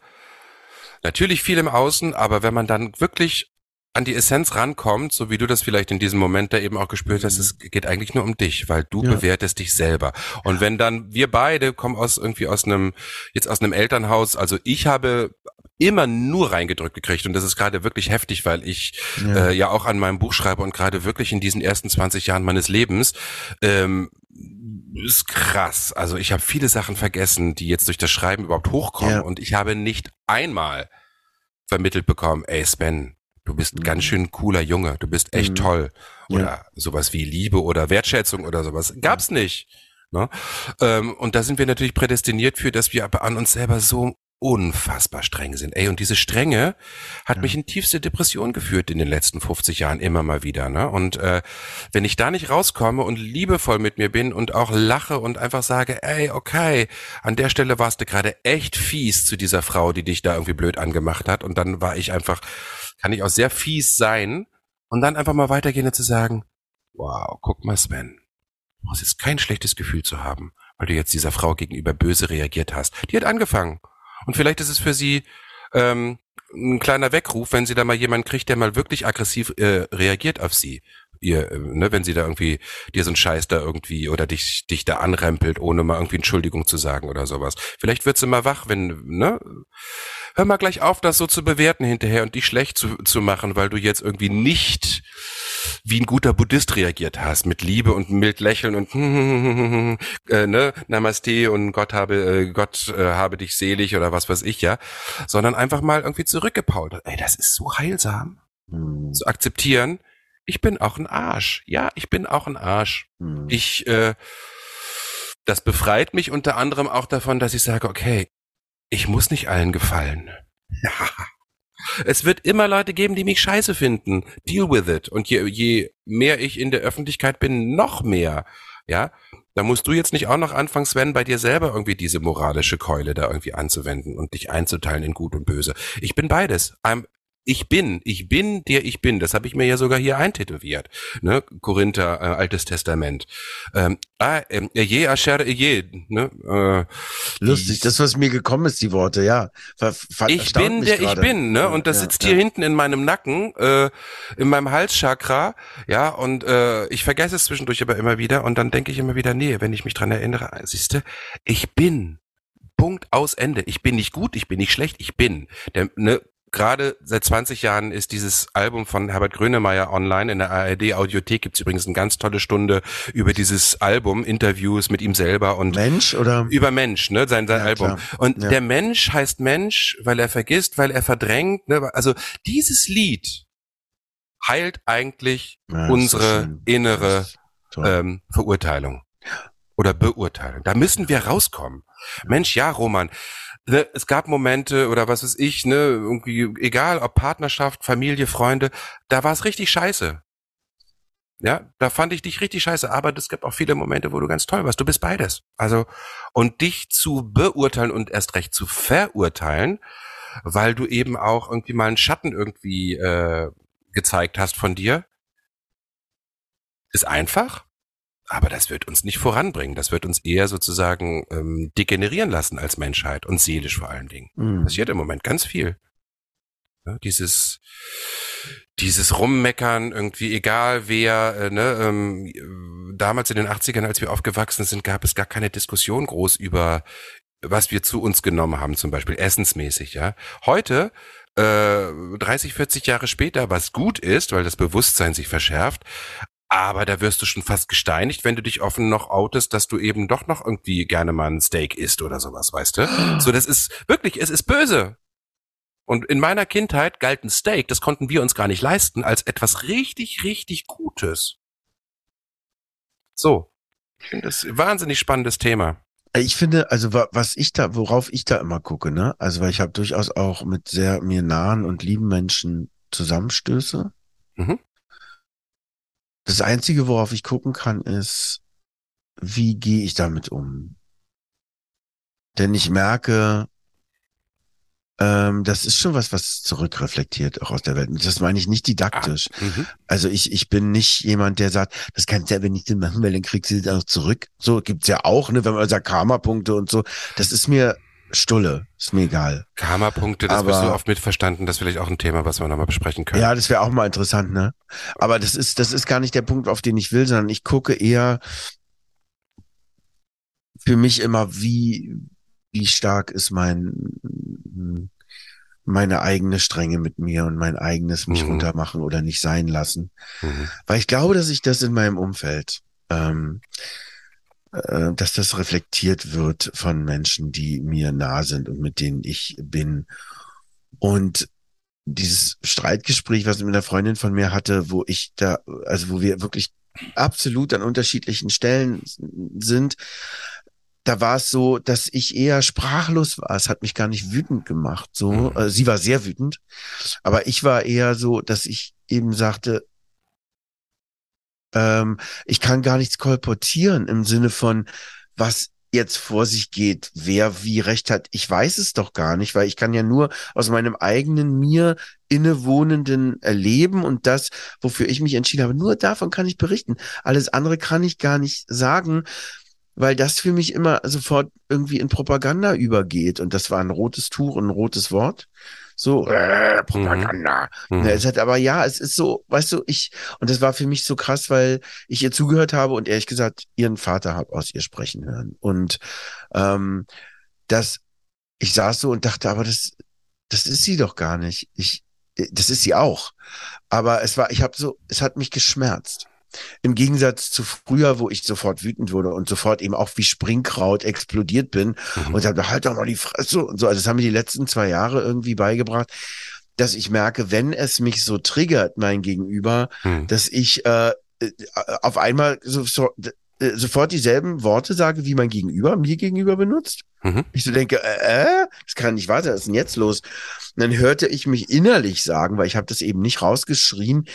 B: natürlich viel im Außen, aber wenn man dann wirklich an die Essenz rankommt, so wie du das vielleicht in diesem Moment da eben auch gespürt hast, es geht eigentlich nur um dich, weil du
A: Ja.
B: bewertest dich selber. Und wenn dann wir beide kommen aus irgendwie aus einem jetzt aus einem Elternhaus, also ich habe immer nur reingedrückt gekriegt und das ist gerade wirklich heftig, weil ich
A: Ja.
B: äh, ja auch an meinem Buch schreibe und gerade wirklich in diesen ersten 20 Jahren meines Lebens ähm, ist krass. Also ich habe viele Sachen vergessen, die jetzt durch das Schreiben überhaupt hochkommen
A: Ja.
B: und ich habe nicht einmal vermittelt bekommen, ey Sven, du bist ein
A: Mhm.
B: ganz schön cooler Junge, du bist echt
A: Mhm.
B: toll.
A: Ja.
B: Oder sowas wie Liebe oder Wertschätzung oder sowas. Gab's nicht. Ne? Ähm, und da sind wir natürlich prädestiniert für, dass wir aber an uns selber so unfassbar streng sind. Ey, und diese Strenge hat
A: Ja.
B: mich in tiefste Depression geführt in den letzten 50 Jahren immer mal wieder. Ne? Und äh, wenn ich da nicht rauskomme und liebevoll mit mir bin und auch lache und einfach sage, ey, okay, an der Stelle warst du gerade echt fies zu dieser Frau, die dich da irgendwie blöd angemacht hat. Und dann war ich einfach, kann ich auch sehr fies sein und dann einfach mal weitergehen und zu sagen, wow, guck mal, Sven, du brauchst jetzt kein schlechtes Gefühl zu haben, weil du jetzt dieser Frau gegenüber böse reagiert hast. Die hat angefangen. Und vielleicht ist es für sie ähm, ein kleiner Weckruf, wenn sie da mal jemanden kriegt, der mal wirklich aggressiv äh, reagiert auf sie. Ihr, äh, ne, wenn sie da irgendwie dir so einen Scheiß da irgendwie oder dich, dich da anrempelt, ohne mal irgendwie Entschuldigung zu sagen oder sowas. Vielleicht wird sie mal wach, wenn, ne? Hör mal gleich auf, das so zu bewerten hinterher und dich schlecht zu, zu machen, weil du jetzt irgendwie nicht wie ein guter Buddhist reagiert hast, mit Liebe und mild lächeln und [laughs] äh, ne, Namaste und Gott habe äh, Gott äh, habe dich selig oder was weiß ich ja, sondern einfach mal irgendwie zurückgepault. Ey, das ist so heilsam
A: Hm,
B: zu akzeptieren. Ich bin auch ein Arsch. Ja, ich bin auch ein Arsch.
A: hm.
B: Ich äh, das befreit mich unter anderem auch davon, dass ich sage, okay, ich muss nicht allen gefallen. Ja. [laughs] Es wird immer Leute geben, die mich scheiße finden. Deal with it. Und je, je mehr ich in der Öffentlichkeit bin, noch mehr. Ja, da musst du jetzt nicht auch noch anfangen, Sven, bei dir selber irgendwie diese moralische Keule da irgendwie anzuwenden und dich einzuteilen in Gut und Böse. Ich bin beides. I'm, ich bin, ich bin der ich bin. Das habe ich mir ja sogar hier eintätowiert. Ne? Korinther, äh, Altes Testament. Ähm, ah, ähm, je asher je. Ne? Äh,
A: Lustig, das, was mir gekommen ist, die Worte, ja. Ver,
B: ich bin der
A: gerade.
B: ich bin, ne? Und das
A: ja,
B: sitzt
A: ja.
B: hier hinten in meinem Nacken, äh, in meinem Halschakra, ja, und äh, ich vergesse es zwischendurch aber immer wieder und dann denke ich immer wieder, nee, wenn ich mich dran erinnere, siehste, ich bin. Punkt aus Ende. Ich bin nicht gut, ich bin nicht schlecht, ich bin. Der, ne, Gerade seit 20 Jahren ist dieses Album von Herbert Grönemeyer online. In der ARD Audiothek gibt's übrigens eine ganz tolle Stunde über dieses Album, Interviews mit ihm selber und
A: Mensch oder?
B: über Mensch, ne, sein, sein
A: Ja,
B: Album.
A: klar.
B: Und
A: Ja.
B: der Mensch heißt Mensch, weil er vergisst, weil er verdrängt. Ne? Also dieses Lied heilt eigentlich
A: Ja,
B: unsere innere ähm, Verurteilung oder Beurteilung. Da müssen wir rauskommen. Mensch, ja, Roman. Ne, es gab Momente oder was weiß ich, ne, irgendwie, egal ob Partnerschaft, Familie, Freunde, da war es richtig scheiße. Ja, da fand ich dich richtig scheiße, aber es gibt auch viele Momente, wo du ganz toll warst. Du bist beides. Also, und dich zu beurteilen und erst recht zu verurteilen, weil du eben auch irgendwie mal einen Schatten irgendwie äh, gezeigt hast von dir, ist einfach, aber das wird uns nicht voranbringen. Das wird uns eher sozusagen ähm, degenerieren lassen als Menschheit und seelisch vor allen Dingen.
A: Hm.
B: Passiert im Moment ganz viel. Ja, dieses dieses Rummeckern, irgendwie egal wer, äh, ne, ähm, äh, damals in den 80ern, als wir aufgewachsen sind, gab es gar keine Diskussion groß über, was wir zu uns genommen haben, zum Beispiel essensmäßig, ja. Heute, äh, 30, 40 Jahre später, was gut ist, weil das Bewusstsein sich verschärft, aber da wirst du schon fast gesteinigt, wenn du dich offen noch outest, dass du eben doch noch irgendwie gerne mal ein Steak isst oder sowas, weißt du? [gasps] So, das ist wirklich, es ist böse. Und in meiner Kindheit galt ein Steak, das konnten wir uns gar nicht leisten, als etwas richtig, richtig Gutes. So. Ich finde das wahnsinnig spannendes Thema.
A: Ich finde, also was ich da, worauf ich da immer gucke, ne? Also weil ich habe durchaus auch mit sehr mir nahen und lieben Menschen Zusammenstöße. Mhm. Das Einzige, worauf ich gucken kann, ist, wie gehe ich damit um? Denn ich merke, ähm, das ist schon was, was zurückreflektiert auch aus der Welt. Und das meine ich nicht didaktisch. Ah, mhm. also ich, ich bin nicht jemand, der sagt, das kannst du ja nicht machen, weil dann kriegst du dann auch zurück. So gibt's ja auch, ne, wenn man sagt Karma-Punkte und so. Das ist mir Stulle, ist mir egal.
B: Karma-Punkte, das wirst du oft mitverstanden, das ist vielleicht auch ein Thema, was wir nochmal besprechen können.
A: Ja, das wäre auch mal interessant, ne? Aber das ist, das ist gar nicht der Punkt, auf den ich will, sondern ich gucke eher für mich immer, wie, wie stark ist mein, meine eigene Strenge mit mir und mein eigenes mich mhm. runtermachen oder nicht sein lassen. Mhm. Weil ich glaube, dass ich das in meinem Umfeld, ähm, äh, dass das reflektiert wird von Menschen, die mir nah sind und mit denen ich bin. Und dieses Streitgespräch, was ich mit einer Freundin von mir hatte, wo ich da, also wo wir wirklich absolut an unterschiedlichen Stellen sind, da war es so, dass ich eher sprachlos war. Es hat mich gar nicht wütend gemacht. So, mhm. äh, sie war sehr wütend, aber ich war eher so, dass ich eben sagte, ähm, ich kann gar nichts kolportieren im Sinne von, was jetzt vor sich geht, wer wie recht hat. Ich weiß es doch gar nicht, weil ich kann ja nur aus meinem eigenen mir innewohnenden Erleben und das, wofür ich mich entschieden habe, nur davon kann ich berichten. Alles andere kann ich gar nicht sagen weil das für mich immer sofort irgendwie in Propaganda übergeht. Und das war ein rotes Tuch und ein rotes Wort. So, äh, Propaganda. Mhm. Ja, es hat aber ja, es ist so, weißt du, ich, und das war für mich so krass, weil ich ihr zugehört habe und ehrlich gesagt ihren Vater habe aus ihr sprechen hören. Und ähm, das, ich saß so und dachte, aber das, das ist sie doch gar nicht. Ich, das ist sie auch. Aber es war, ich habe so, es hat mich geschmerzt. Im Gegensatz zu früher, wo ich sofort wütend wurde und sofort eben auch wie Springkraut explodiert bin mhm. und sagte, halt doch mal die Fresse und so. Also das haben mir die letzten zwei Jahre irgendwie beigebracht, dass ich merke, wenn es mich so triggert, mein Gegenüber, mhm. dass ich äh, äh, auf einmal so, so, äh, sofort dieselben Worte sage, wie mein Gegenüber mir gegenüber benutzt. Mhm. Ich so denke, äh, äh, das kann nicht weiter, was ist denn jetzt los? Und dann hörte ich mich innerlich sagen, weil ich habe das eben nicht rausgeschrien,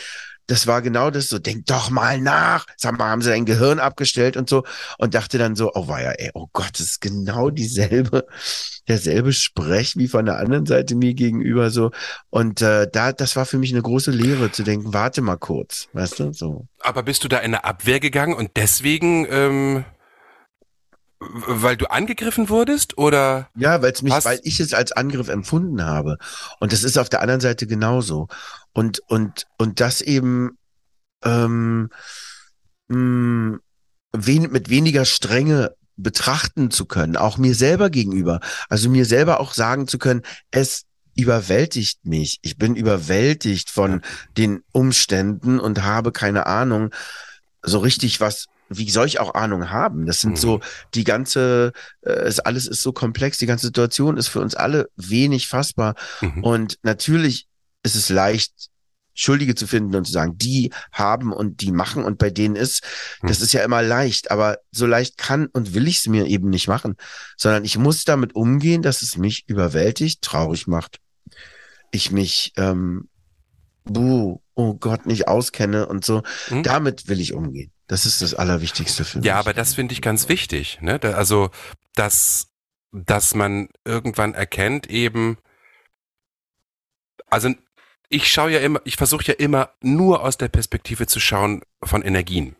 A: das war genau das so, denk doch mal nach. Sag mal, haben sie dein Gehirn abgestellt und so und dachte dann so, oh ja, ey, oh Gott, das ist genau dieselbe, [laughs] derselbe Sprech wie von der anderen Seite mir gegenüber so. Und äh, da, das war für mich eine große Lehre zu denken, warte mal kurz, weißt du, so.
B: Aber bist du da in eine Abwehr gegangen und deswegen ähm weil du angegriffen wurdest oder?
A: Ja, weil es mich, weil ich es als Angriff empfunden habe. Und das ist auf der anderen Seite genauso. Und und und das eben ähm, mh, mm, wen, mit weniger Strenge betrachten zu können, auch mir selber gegenüber. Also mir selber auch sagen zu können, es überwältigt mich. Ich bin überwältigt von den Umständen und habe keine Ahnung so richtig was wie soll ich auch Ahnung haben? Das sind mhm. so, die ganze, äh, es, alles ist so komplex, die ganze Situation ist für uns alle wenig fassbar. Mhm. Und natürlich ist es leicht, Schuldige zu finden und zu sagen, die haben und die machen und bei denen ist, mhm. das ist ja immer leicht, aber so leicht kann und will ich es mir eben nicht machen, sondern ich muss damit umgehen, dass es mich überwältigt, traurig macht. Ich mich, ähm, buh, oh Gott, nicht auskenne und so. Mhm. Damit will ich umgehen. Das ist das Allerwichtigste für mich.
B: Ja, aber das finde ich ganz wichtig. Ne? Also, dass, dass man irgendwann erkennt eben, also ich schaue ja immer, ich versuche ja immer nur aus der Perspektive zu schauen von Energien.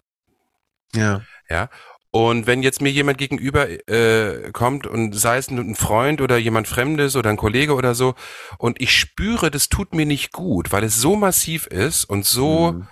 A: Ja.
B: Ja. Und wenn jetzt mir jemand gegenüber äh, kommt und sei es ein Freund oder jemand Fremdes oder ein Kollege oder so, und ich spüre, das tut mir nicht gut, weil es so massiv ist und so mhm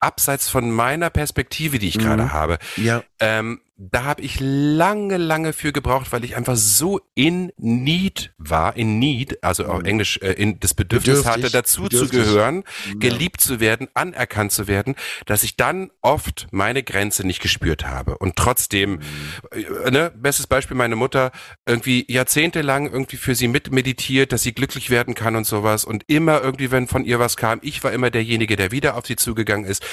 B: abseits von meiner Perspektive, die ich mhm. gerade habe.
A: Ja.
B: Ähm, da habe ich lange, lange für gebraucht, weil ich einfach so in need war, in need, also auf mhm. Englisch äh, in das Bedürfnis Bedürftig. hatte, dazu Bedürftig. zu gehören, geliebt zu werden, anerkannt zu werden, dass ich dann oft meine Grenze nicht gespürt habe. Und trotzdem, mhm. äh, ne, bestes Beispiel, meine Mutter irgendwie jahrzehntelang irgendwie für sie mitmeditiert, dass sie glücklich werden kann und sowas. Und immer irgendwie, wenn von ihr was kam, ich war immer derjenige, der wieder auf sie zugegangen ist.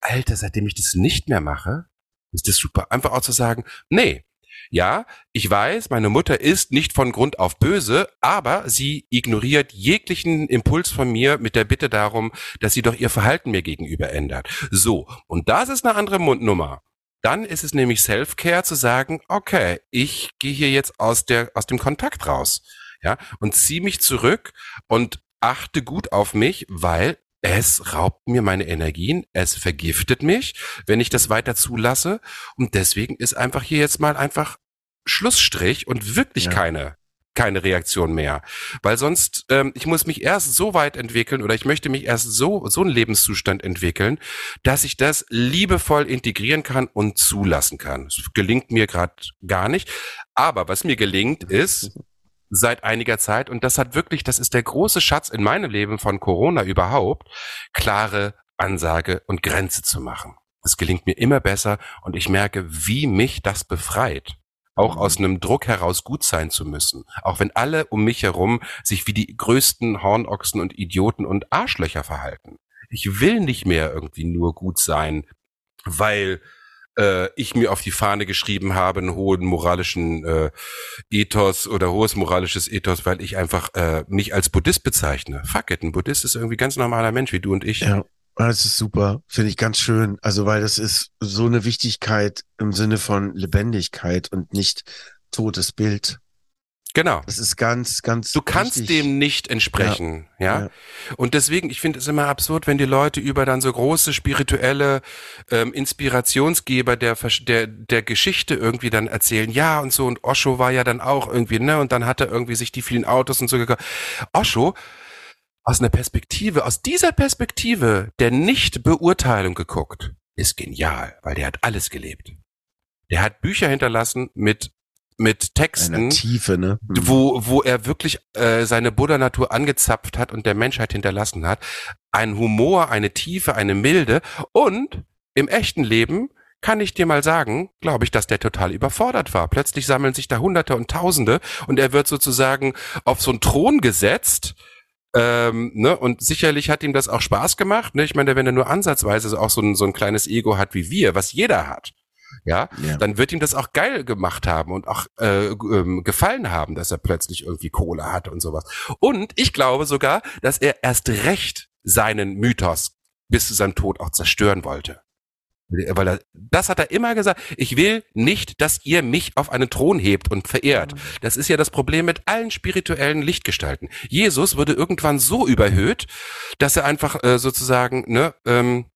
B: Alter, seitdem ich das nicht mehr mache, ist das super. Einfach auch zu sagen, nee, ja, ich weiß, meine Mutter ist nicht von Grund auf böse, aber sie ignoriert jeglichen Impuls von mir mit der Bitte darum, dass sie doch ihr Verhalten mir gegenüber ändert. So, und das ist eine andere Mundnummer. Dann ist es nämlich Self-Care zu sagen, okay, ich gehe hier jetzt aus der aus dem Kontakt raus, ja, und ziehe mich zurück und achte gut auf mich, weil es raubt mir meine Energien, es vergiftet mich, wenn ich das weiter zulasse. Und deswegen ist einfach hier jetzt mal einfach Schlussstrich und wirklich ja. keine keine Reaktion mehr, weil sonst ähm, ich muss mich erst so weit entwickeln oder ich möchte mich erst so so einen Lebenszustand entwickeln, dass ich das liebevoll integrieren kann und zulassen kann. Das gelingt mir gerade gar nicht, aber was mir gelingt ist seit einiger Zeit und das hat wirklich, das ist der große Schatz in meinem Leben von Corona überhaupt, klare Ansage und Grenze zu machen. Das gelingt mir immer besser und ich merke, wie mich das befreit auch aus einem Druck heraus gut sein zu müssen. Auch wenn alle um mich herum sich wie die größten Hornochsen und Idioten und Arschlöcher verhalten. Ich will nicht mehr irgendwie nur gut sein, weil äh, ich mir auf die Fahne geschrieben habe, einen hohen moralischen äh, Ethos oder hohes moralisches Ethos, weil ich einfach äh, mich als Buddhist bezeichne. Fuck it, ein Buddhist ist irgendwie ganz normaler Mensch wie du und ich.
A: Ja. Das ist super, finde ich ganz schön. Also, weil das ist so eine Wichtigkeit im Sinne von Lebendigkeit und nicht totes Bild.
B: Genau.
A: Das ist ganz, ganz.
B: Du kannst wichtig. dem nicht entsprechen, ja? ja? ja. Und deswegen, ich finde es immer absurd, wenn die Leute über dann so große spirituelle ähm, Inspirationsgeber der, der, der Geschichte irgendwie dann erzählen, ja und so, und Osho war ja dann auch irgendwie, ne, und dann hat er irgendwie sich die vielen Autos und so gekauft. Osho aus einer Perspektive, aus dieser Perspektive der Nicht-Beurteilung geguckt, ist genial, weil der hat alles gelebt. Der hat Bücher hinterlassen mit mit Texten,
A: Tiefe, ne?
B: Mhm. wo wo er wirklich äh, seine Buddha-Natur angezapft hat und der Menschheit hinterlassen hat. Ein Humor, eine Tiefe, eine Milde und im echten Leben kann ich dir mal sagen, glaube ich, dass der total überfordert war. Plötzlich sammeln sich da Hunderte und Tausende und er wird sozusagen auf so einen Thron gesetzt ähm, ne? Und sicherlich hat ihm das auch Spaß gemacht. Ne? Ich meine, wenn er nur ansatzweise auch so ein, so ein kleines Ego hat wie wir, was jeder hat, ja, ja, dann wird ihm das auch geil gemacht haben und auch äh, ähm, gefallen haben, dass er plötzlich irgendwie Kohle hatte und sowas. Und ich glaube sogar, dass er erst recht seinen Mythos bis zu seinem Tod auch zerstören wollte. Weil er, das hat er immer gesagt. Ich will nicht, dass ihr mich auf einen Thron hebt und verehrt. Mhm. Das ist ja das Problem mit allen spirituellen Lichtgestalten. Jesus wurde irgendwann so überhöht, dass er einfach äh, sozusagen ne, ähm,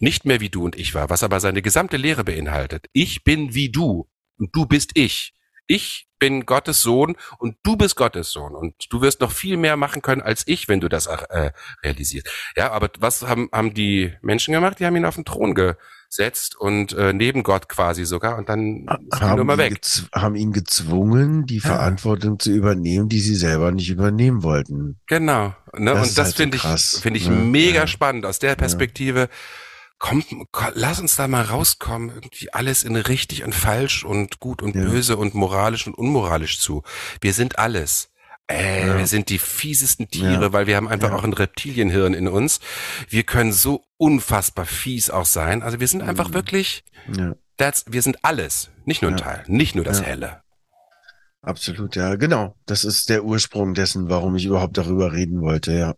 B: nicht mehr wie du und ich war, was aber seine gesamte Lehre beinhaltet. Ich bin wie du und du bist ich. Ich bin Gottes Sohn und du bist Gottes Sohn und du wirst noch viel mehr machen können als ich, wenn du das äh, realisierst. Ja, aber was haben, haben die Menschen gemacht? Die haben ihn auf den Thron ge setzt und äh, neben Gott quasi sogar und dann
A: ist haben die Nummer weg. Haben ihn gezwungen, die ja. Verantwortung zu übernehmen, die sie selber nicht übernehmen wollten.
B: Genau. Ne? Das und das halt finde so ich, finde ich ne? mega ja. spannend aus der Perspektive. Ja. Kommt, lass uns da mal rauskommen, irgendwie alles in richtig und falsch und gut und böse und moralisch und unmoralisch zu. Wir sind alles. Äh, ja. wir sind die fiesesten Tiere, ja. weil wir haben einfach ja. auch ein Reptilienhirn in uns. Wir können so unfassbar fies auch sein. Also wir sind einfach mhm. wirklich, that's, wir sind alles, nicht nur ein Teil, nicht nur das Helle.
A: Absolut, ja, genau. Das ist der Ursprung dessen, warum ich überhaupt darüber reden wollte, ja.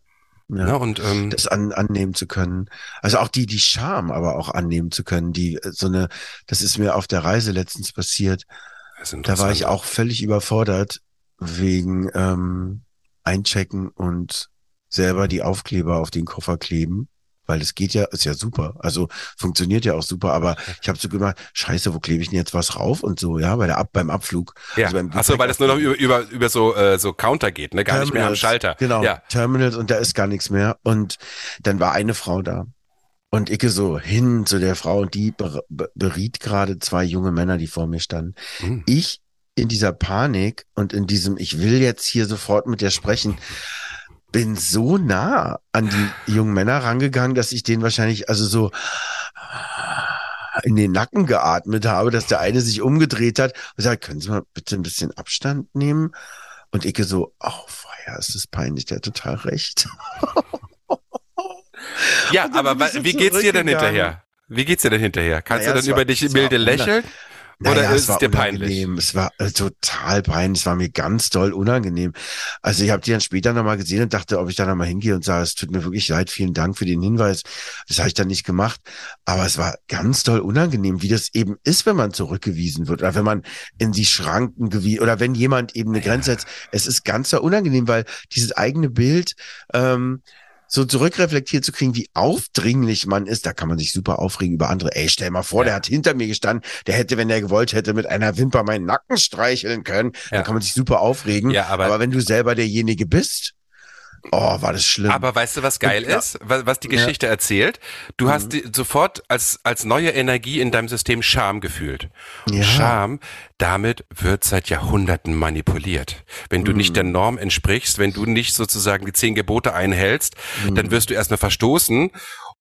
B: Ja, und ähm,
A: das an, annehmen zu können. Also auch die, die Scham aber auch annehmen zu können, die äh, so eine, das ist mir auf der Reise letztens passiert. Da war ich auch völlig überfordert, wegen ähm, Einchecken und selber die Aufkleber auf den Koffer kleben. Weil es geht ja, ist ja super. Also funktioniert ja auch super, aber ich habe so gemacht, scheiße, wo klebe ich denn jetzt was rauf und so, ja, bei der Ab beim Abflug.
B: Ja.
A: Also
B: Achso, weil das nur noch über, über, über so, äh, so Counter geht, ne? Gar Terminals, nicht mehr am Schalter.
A: Genau,
B: ja.
A: Terminals und da ist gar nichts mehr. Und dann war eine Frau da. Und ich so hin zu der Frau und die beriet gerade zwei junge Männer, die vor mir standen. Mhm. Ich in dieser Panik und in diesem, ich will jetzt hier sofort mit dir sprechen, bin so nah an die jungen Männer rangegangen, dass ich den wahrscheinlich also so in den Nacken geatmet habe, dass der eine sich umgedreht hat und sagt, können Sie mal bitte ein bisschen Abstand nehmen? Und ich so, oh, feier, ist das peinlich, der hat total recht.
B: ja, aber wie geht's dir denn hinterher? Wie geht's dir denn hinterher? Kannst
A: Naja,
B: du dann über dich milde
A: uner-
B: lächeln? Oder
A: Naja,
B: ist es
A: war
B: dir peinlich?
A: unangenehm. Es war äh, total peinlich. Es war mir ganz doll unangenehm. Also ich habe die dann später nochmal gesehen und dachte, ob ich da nochmal hingehe und sage, es tut mir wirklich leid, vielen Dank für den Hinweis. Das habe ich dann nicht gemacht. Aber es war ganz doll unangenehm, wie das eben ist, wenn man zurückgewiesen wird oder wenn man in die Schranken gewiesen oder wenn jemand eben eine Grenze setzt. Es ist ganz doll unangenehm, weil dieses eigene Bild ähm, so zurückreflektiert zu kriegen, wie aufdringlich man ist, da kann man sich super aufregen über andere. Ey, stell mal vor,
B: Ja.
A: der hat hinter mir gestanden, der hätte, wenn er gewollt hätte, mit einer Wimper meinen Nacken streicheln können. Da
B: Ja.
A: kann man sich super aufregen.
B: Ja, aber-
A: aber wenn du selber derjenige bist, oh, war das schlimm.
B: Aber weißt du, was geil
A: Ja.
B: ist? Was, was die
A: Ja.
B: Geschichte erzählt? Du
A: Mhm.
B: hast die, sofort als, als neue Energie in deinem System Scham gefühlt.
A: Ja.
B: Scham, damit wird seit Jahrhunderten manipuliert. Wenn du
A: Mhm.
B: nicht der Norm entsprichst, wenn du nicht sozusagen die zehn Gebote einhältst,
A: Mhm.
B: dann wirst du erstmal verstoßen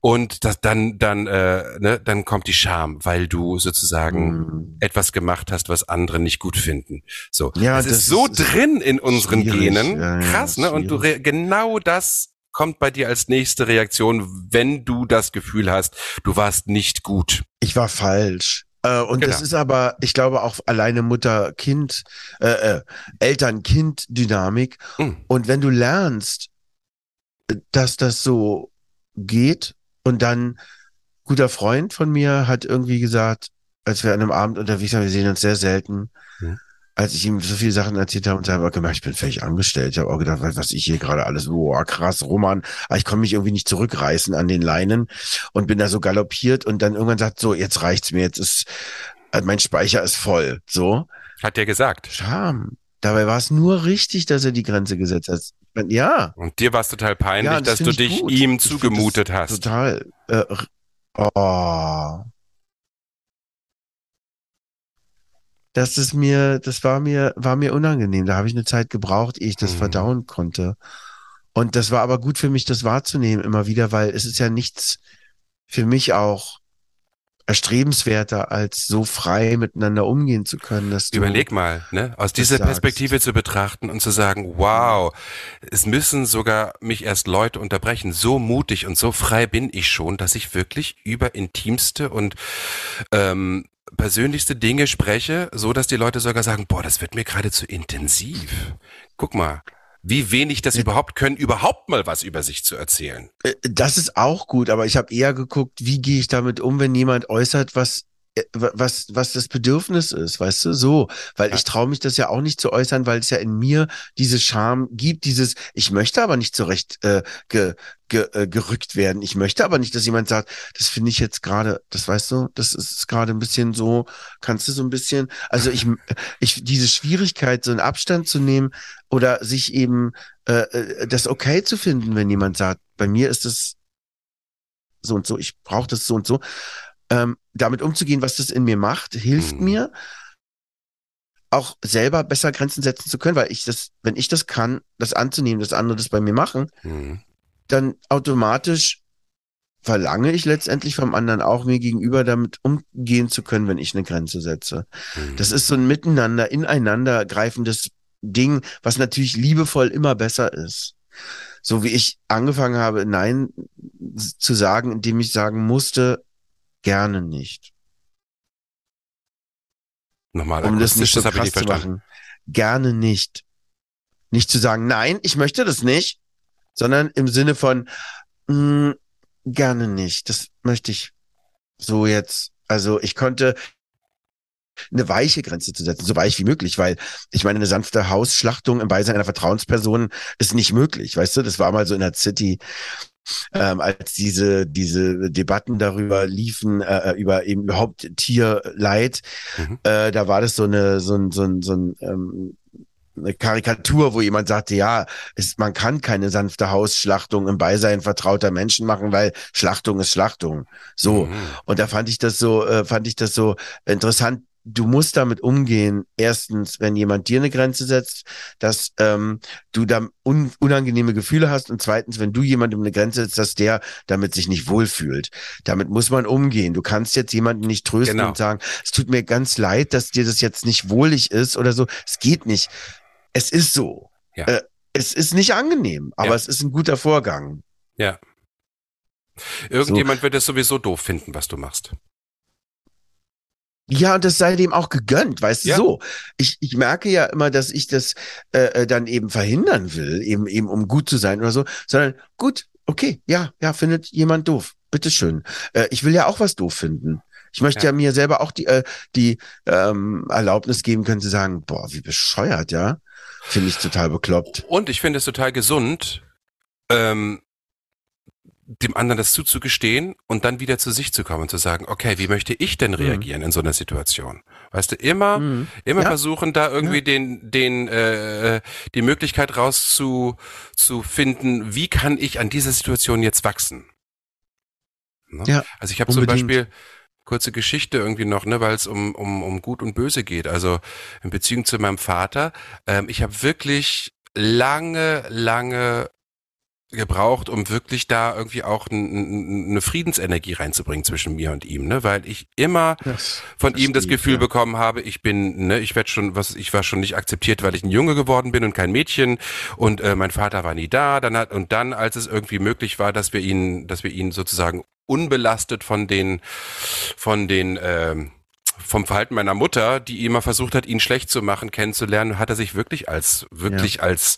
B: und das, dann, dann, äh, ne, dann kommt die Scham, weil du sozusagen
A: Mhm.
B: etwas gemacht hast, was andere nicht gut finden. So,
A: Ja,
B: das,
A: das
B: ist so
A: ist-
B: drin in unseren. Genen,
A: Ja, ja,
B: krass, ne? Und du genau das kommt bei dir als nächste Reaktion, wenn du das Gefühl hast, du warst nicht gut.
A: Ich war falsch. Äh, und das
B: Genau.
A: ist aber, ich glaube, auch alleine Mutter-Kind, äh, äh, Eltern-Kind-Dynamik.
B: Hm.
A: Und wenn du lernst, dass das so geht und dann guter Freund von mir hat irgendwie gesagt, als wir an einem Abend unterwegs waren, wir sehen uns sehr selten,
B: Hm.
A: als ich ihm so viele Sachen erzählt habe und er hat gemerkt, ich bin völlig angestellt. Ich habe auch gedacht, was ich hier gerade alles, boah, krass, Roman, aber ich konnte mich irgendwie nicht zurückreißen an den Leinen und bin da so galoppiert und dann irgendwann sagt, so, jetzt reicht's mir, jetzt ist, mein Speicher ist voll, so.
B: Hat der gesagt.
A: Scham. Dabei war es nur richtig, dass er die Grenze gesetzt hat. Ja.
B: Und dir war es total peinlich,
A: Ja, das
B: dass du dich
A: gut.
B: ihm zugemutet hast.
A: Total. Äh, oh. Das ist mir, das war mir, war mir unangenehm. Da habe ich eine Zeit gebraucht, ehe ich das
B: Mhm.
A: verdauen konnte. Und das war aber gut für mich, das wahrzunehmen immer wieder, weil es ist ja nichts für mich auch erstrebenswerter, als so frei miteinander umgehen zu können. Dass du,
B: Überleg mal, ne, aus dieser
A: sagst.
B: Perspektive zu betrachten und zu sagen, wow, es müssen sogar mich erst Leute unterbrechen. So mutig und so frei bin ich schon, dass ich wirklich über intimste und ähm, persönlichste Dinge spreche, so dass die Leute sogar sagen, boah, das wird mir gerade zu intensiv. Guck mal, wie wenig das überhaupt können, überhaupt mal was über sich zu erzählen.
A: Äh, Das ist auch gut, aber ich habe eher geguckt, wie gehe ich damit um, wenn jemand äußert, was äh, was was das Bedürfnis ist, weißt du, so, weil
B: Ja.
A: ich traue mich das ja auch nicht zu äußern, weil es ja in mir diese Scham gibt, dieses ich möchte aber nicht zurecht äh, ge, ge, äh, gerückt werden. Ich möchte aber nicht, dass jemand sagt, das finde ich jetzt gerade, das weißt du, das ist gerade ein bisschen so, kannst du so ein bisschen, also ich ich diese Schwierigkeit so einen Abstand zu nehmen oder sich eben äh, äh, das okay zu finden, wenn jemand sagt, bei mir ist es so und so, ich brauche das so und so. Ähm, damit umzugehen, was das in mir macht, hilft
B: Mhm.
A: mir auch selber besser Grenzen setzen zu können, weil ich das, wenn ich das kann, das anzunehmen, dass andere das bei mir machen,
B: Hm.
A: dann automatisch verlange ich letztendlich vom anderen auch mir gegenüber damit umgehen zu können, wenn ich eine Grenze setze.
B: Hm.
A: Das ist so ein miteinander, ineinander greifendes Ding, was natürlich liebevoll immer besser ist. So wie ich angefangen habe, Nein zu sagen, indem ich sagen musste, gerne nicht.
B: Nochmal
A: Um das nicht so
B: das habe ich
A: krass
B: nicht
A: zu machen. Gerne nicht. Nicht zu sagen, nein, ich möchte das nicht, sondern im Sinne von, mh, gerne nicht. Das möchte ich so jetzt. Also ich konnte eine weiche Grenze zu setzen, so weich wie möglich, weil ich meine, eine sanfte Hausschlachtung im Beisein einer Vertrauensperson ist nicht möglich, weißt du? Das war mal so in der City, ähm, als diese diese Debatten darüber liefen, äh, über eben überhaupt Tierleid,
B: Mhm.
A: äh, da war das so eine so ein so ein so ein ähm, eine Karikatur, wo jemand sagte, ja, es, man kann keine sanfte Hausschlachtung im Beisein vertrauter Menschen machen, weil Schlachtung ist Schlachtung. So.
B: Mhm.
A: Und da fand ich das so, äh, fand ich das so interessant. Du musst damit umgehen. Erstens, wenn jemand dir eine Grenze setzt, dass ähm, du da un unangenehme Gefühle hast. Und zweitens, wenn du jemandem eine Grenze setzt, dass der damit sich nicht wohlfühlt. Damit muss man umgehen. Du kannst jetzt jemanden nicht trösten
B: Genau.
A: und sagen, es tut mir ganz leid, dass dir das jetzt nicht wohlig ist oder so. Es geht nicht. Es ist so.
B: Ja.
A: Äh, es ist nicht angenehm, aber
B: Ja.
A: es ist ein guter Vorgang.
B: Ja. Irgendjemand so. wird es sowieso doof finden, was du machst.
A: Ja, und das sei dem auch gegönnt, weißt ja. du so. Ich, ich merke ja immer, dass ich das äh, äh, dann eben verhindern will, eben, eben um gut zu sein oder so, sondern gut, okay, ja, ja, findet jemand doof. Bitteschön. Äh, ich will ja auch was doof finden. Ich möchte ja, ja mir selber auch die, äh, die ähm, Erlaubnis geben können zu sagen, boah, wie bescheuert, ja. Finde ich total bekloppt.
B: Und ich finde es total gesund, ähm, dem anderen das zuzugestehen und dann wieder zu sich zu kommen und zu sagen, okay, wie möchte ich denn mhm. reagieren mhm. in so einer Situation? Weißt du, immer, mhm. immer ja. versuchen, da irgendwie ja. den, den, äh, die Möglichkeit rauszu zu finden, wie kann ich an dieser Situation jetzt wachsen? Ne? Ja, also ich habe zum Beispiel kurze Geschichte irgendwie noch, ne, weil es um, um, um Gut und Böse geht. Also in Beziehung zu meinem Vater. Ähm, ich habe wirklich lange, lange gebraucht, um wirklich da irgendwie auch eine Friedensenergie reinzubringen zwischen mir und ihm, ne, weil ich immer das von ihm das Gefühl ja. bekommen habe, ich bin, ne, ich werde schon, was, ich war schon nicht akzeptiert, weil ich ein Junge geworden bin und kein Mädchen und äh, mein Vater war nie da, dann hat und dann, als es irgendwie möglich war, dass wir ihn, dass wir ihn sozusagen unbelastet von den, von den ähm, vom Verhalten meiner Mutter, die immer versucht hat, ihn schlecht zu machen, kennenzulernen, hat er sich wirklich als, wirklich ja. als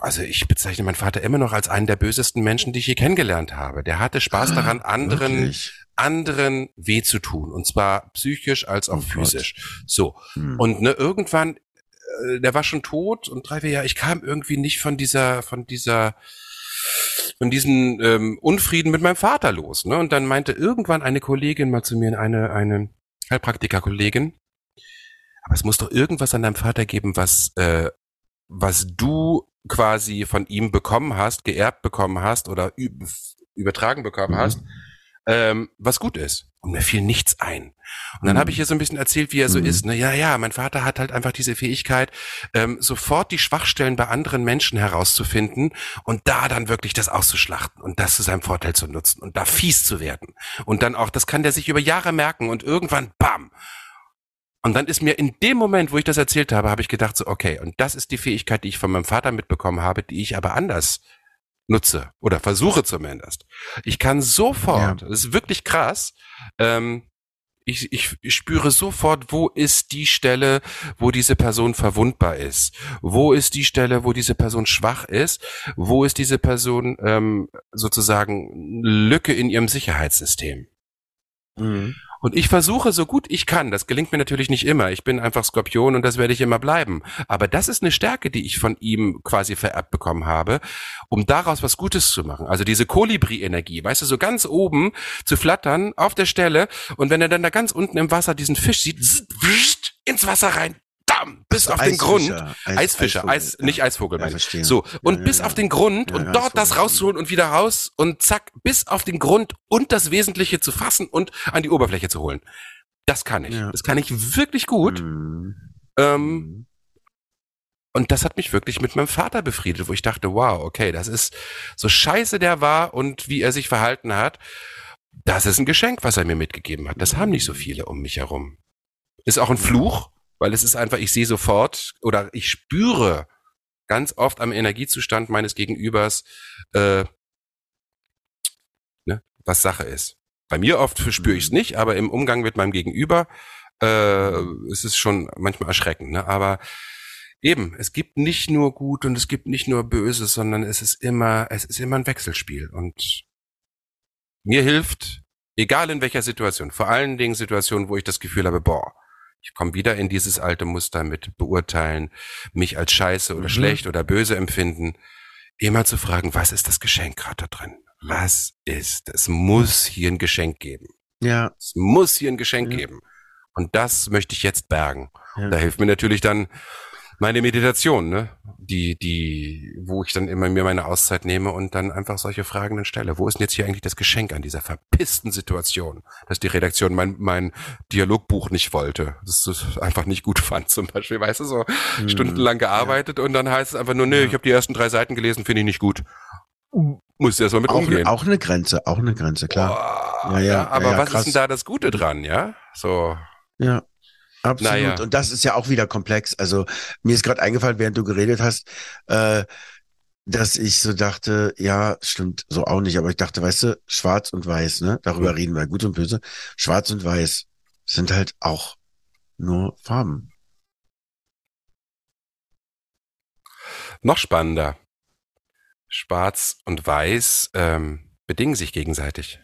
B: also ich bezeichne meinen Vater immer noch als einen der bösesten Menschen, die ich je kennengelernt habe. Der hatte Spaß daran, anderen, Wirklich? anderen weh zu tun. Und zwar psychisch als auch oh physisch. Gott. So. Hm. Und ne, irgendwann, äh, der war schon tot und drei, vier Jahre, ich kam irgendwie nicht von dieser, von dieser, von diesen ähm, Unfrieden mit meinem Vater los. Ne? Und dann meinte irgendwann eine Kollegin mal zu mir, eine, eine Heilpraktiker-Kollegin, aber es muss doch irgendwas an deinem Vater geben, was äh, was du quasi von ihm bekommen hast, geerbt bekommen hast oder übertragen bekommen mhm. hast, ähm, was gut ist. Und mir fiel nichts ein. Und dann mhm. habe ich ihr so ein bisschen erzählt, wie er so mhm. ist. Ne? Ja, ja, mein Vater hat halt einfach diese Fähigkeit, ähm, sofort die Schwachstellen bei anderen Menschen herauszufinden und da dann wirklich das auszuschlachten und das zu seinem Vorteil zu nutzen und da fies zu werden. Und dann auch, das kann der sich über Jahre merken und irgendwann, bam, und dann ist mir in dem Moment, wo ich das erzählt habe, habe ich gedacht so, okay, und das ist die Fähigkeit, die ich von meinem Vater mitbekommen habe, die ich aber anders nutze oder versuche zumindest. Ich kann sofort, ja. das ist wirklich krass, ähm, ich, ich, ich spüre sofort, wo ist die Stelle, wo diese Person verwundbar ist? Wo ist die Stelle, wo diese Person schwach ist? Wo ist diese Person ähm, sozusagen Lücke in ihrem Sicherheitssystem? Mhm. Und ich versuche so gut ich kann, das gelingt mir natürlich nicht immer, ich bin einfach Skorpion und das werde ich immer bleiben. Aber das ist eine Stärke, die ich von ihm quasi vererbt bekommen habe, um daraus was Gutes zu machen. Also diese Kolibri-Energie, weißt du, so ganz oben zu flattern auf der Stelle und wenn er dann da ganz unten im Wasser diesen Fisch sieht, ins Wasser rein, bam, bis auf den Grund. Eis, Eisfischer, Eis, nicht Eisvogel, meine ich. So, und ja, bis ja, auf den Grund und dort das rauszuholen und wieder raus und zack, bis auf den Grund und das Wesentliche zu fassen und an die Oberfläche zu holen. Das kann ich. Das kann ich wirklich gut. Mhm. Ähm, mhm. und das hat mich wirklich mit meinem Vater befriedet, wo ich dachte, wow, okay, das ist so scheiße der war und wie er sich verhalten hat. Das ist ein Geschenk, was er mir mitgegeben hat. Das haben nicht so viele um mich herum. Ist auch ein Fluch, weil es ist einfach, ich sehe sofort oder ich spüre ganz oft am Energiezustand meines Gegenübers, äh, ne, was Sache ist. Bei mir oft spüre ich es nicht, aber im Umgang mit meinem Gegenüber äh, ist es schon manchmal erschreckend. Ne? Aber eben, es gibt nicht nur gut und es gibt nicht nur Böses, sondern es ist immer, es ist immer ein Wechselspiel. Und mir hilft, egal in welcher Situation, vor allen Dingen Situationen, wo ich das Gefühl habe, boah, ich komme wieder in dieses alte Muster mit beurteilen, mich als scheiße oder mhm. schlecht oder böse empfinden. Immer zu fragen, was ist das Geschenk gerade da drin? Was ist? Es muss hier ein Geschenk geben. Ja. Es muss hier ein Geschenk ja. geben. Und das möchte ich jetzt bergen. Ja. Da hilft mir natürlich dann meine Meditation, ne? Die, die, wo ich dann immer mir meine Auszeit nehme und dann einfach solche Fragen dann stelle. Wo ist denn jetzt hier eigentlich das Geschenk an dieser verpissten Situation, dass die Redaktion mein, mein Dialogbuch nicht wollte, dass es einfach nicht gut fand, zum Beispiel, weißt du, so hm, stundenlang gearbeitet ja. und dann heißt es einfach nur, nee, ja. ich habe die ersten drei Seiten gelesen, finde ich nicht gut. Muss erst mal mit
A: auch
B: umgehen.
A: Ne, auch eine Grenze, auch eine Grenze, klar.
B: Oh, ja, ja, aber was krass. ist denn da das Gute dran, ja? So.
A: Ja. Absolut. Naja. Und das ist ja auch wieder komplex. Also mir ist gerade eingefallen, während du geredet hast, äh, dass ich so dachte, ja, stimmt so auch nicht, aber ich dachte, weißt du, schwarz und weiß, ne? Darüber reden wir, gut und böse. Schwarz und weiß sind halt auch nur Farben.
B: Noch spannender. Schwarz und Weiß ähm, bedingen sich gegenseitig.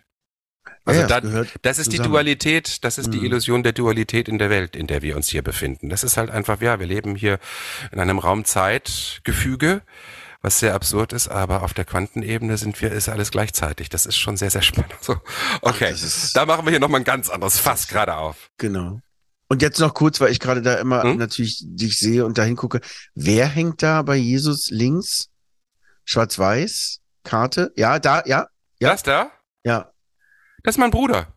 B: Also
A: Ja,
B: da,
A: das
B: das ist die
A: zusammen.
B: Dualität, das ist die
A: Mhm.
B: Illusion der Dualität in der Welt, in der wir uns hier befinden. Das ist halt einfach, ja, wir leben hier in einem Raum-Zeit-Gefüge, was sehr absurd ist, aber auf der Quantenebene sind wir, ist alles gleichzeitig. Das ist schon sehr, sehr spannend. So, okay,
A: ist-
B: da machen wir hier nochmal ein ganz anderes Fass gerade auf.
A: Genau. Und jetzt noch kurz, weil ich gerade da immer
B: Hm?
A: natürlich dich sehe und dahin gucke. Wer hängt da bei Jesus links? Schwarz-Weiß? Karte? Ja, da, ja, Ja.
B: Das da,
A: ja.
B: Das ist mein Bruder.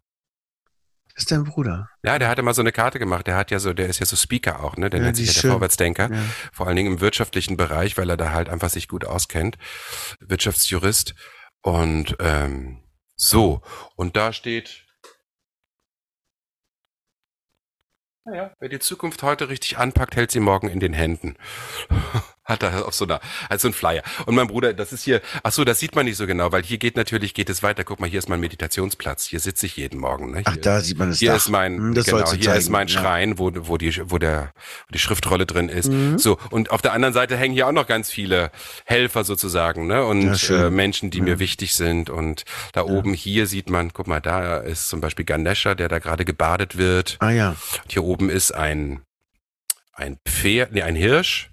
A: Das ist dein Bruder.
B: Ja, der hatte mal so eine Karte gemacht. Der hat ja so, der ist ja so Speaker auch, ne? Der
A: Ja,
B: nennt sich ja der
A: schön.
B: Vorwärtsdenker.
A: Ja.
B: Vor allen Dingen im wirtschaftlichen Bereich, weil er da halt einfach sich gut auskennt. Wirtschaftsjurist. Und ähm, so. Und da steht. Naja, wer die Zukunft heute richtig anpackt, hält sie morgen in den Händen. [laughs] Hat er auf so einer, als so ein Flyer. Und mein Bruder, das ist hier, ach so, das sieht man nicht so genau, weil hier geht natürlich, geht es weiter. Guck mal, hier ist mein Meditationsplatz. Hier sitze ich jeden Morgen. Ne?
A: Ach,
B: Hier-
A: da sieht man das
B: hier
A: Dach.
B: ist mein,
A: Hm, das
B: genau, hier ist
A: zeigen,
B: mein
A: ja.
B: Schrein, wo, wo die, wo der, wo die Schriftrolle drin ist.
A: Mhm.
B: So. Und auf der anderen Seite hängen hier auch noch ganz viele Helfer sozusagen, ne?
A: Ja,
B: Und
A: schön.
B: äh, Menschen, die
A: Ja.
B: mir wichtig sind. Und da oben hier sieht man, guck mal, da ist zum Beispiel Ganesha, der da gerade gebadet wird.
A: Ah ja.
B: Und hier oben ist ein, ein Pferd, nee, ein Hirsch,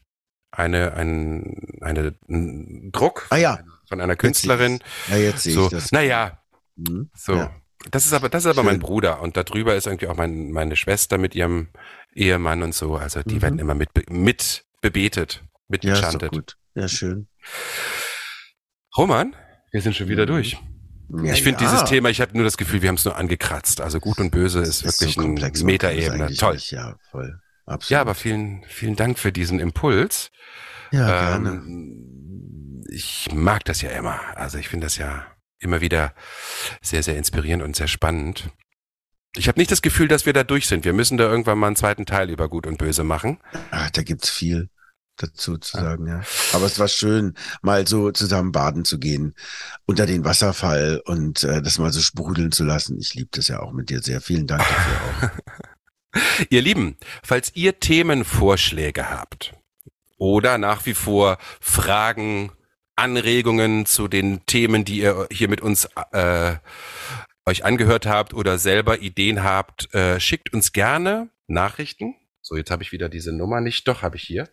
B: eine, ein, eine, ein Druck
A: Ah ja.
B: von einer Künstlerin.
A: Ja, jetzt sehe
B: So,
A: ich das.
B: naja,
A: Hm?
B: so.
A: Ja.
B: Das ist aber, das ist aber
A: Schön.
B: mein Bruder und da drüber ist irgendwie auch mein, meine Schwester mit ihrem Ehemann und so. Also die
A: Mhm.
B: werden immer mit, mit bebetet, mit
A: Ja, ist
B: gechantet.
A: gut. Ja, schön.
B: Roman, wir sind schon wieder
A: Mhm.
B: durch.
A: Ja,
B: ich finde
A: ja.
B: dieses Thema, ich habe nur das Gefühl, wir haben es nur angekratzt. Also gut und böse
A: Das
B: ist wirklich
A: so komplex,
B: eine Metaebene. Toll.
A: Nicht. Ja, voll. Absolut.
B: Ja, aber vielen, vielen Dank für diesen Impuls.
A: Ja, gerne.
B: Ähm, ich mag das ja immer. Also ich finde das ja immer wieder sehr, sehr inspirierend und sehr spannend. Ich habe nicht das Gefühl, dass wir da durch sind. Wir müssen da irgendwann mal einen zweiten Teil über Gut und Böse machen.
A: Ach, da gibt's viel dazu zu sagen, ja. Aber es war schön, mal so zusammen baden zu gehen unter den Wasserfall und äh, das mal so sprudeln zu lassen. Ich liebe das ja auch mit dir sehr. Vielen Dank dafür auch. [laughs] [laughs]
B: Ihr Lieben, falls ihr Themenvorschläge habt oder nach wie vor Fragen, Anregungen zu den Themen, die ihr hier mit uns äh, euch angehört habt oder selber Ideen habt, äh, schickt uns gerne Nachrichten. So, jetzt habe ich wieder diese Nummer nicht. Doch, habe ich hier.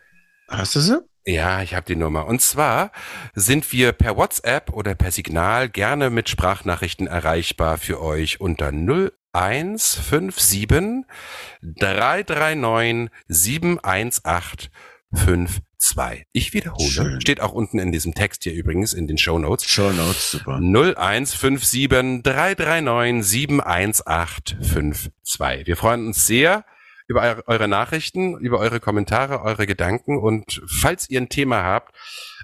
A: Hast du sie?
B: Ja, ich habe die Nummer. Und zwar sind wir per WhatsApp oder per Signal gerne mit Sprachnachrichten erreichbar für euch unter 0157 339 71852. Ich wiederhole.
A: Schön.
B: Steht auch unten in diesem Text hier übrigens in den Show Notes.
A: Show Notes, super.
B: 0157 339 71852. Wir freuen uns sehr über eure- eure Nachrichten, über eure Kommentare, eure Gedanken und falls ihr ein Thema habt,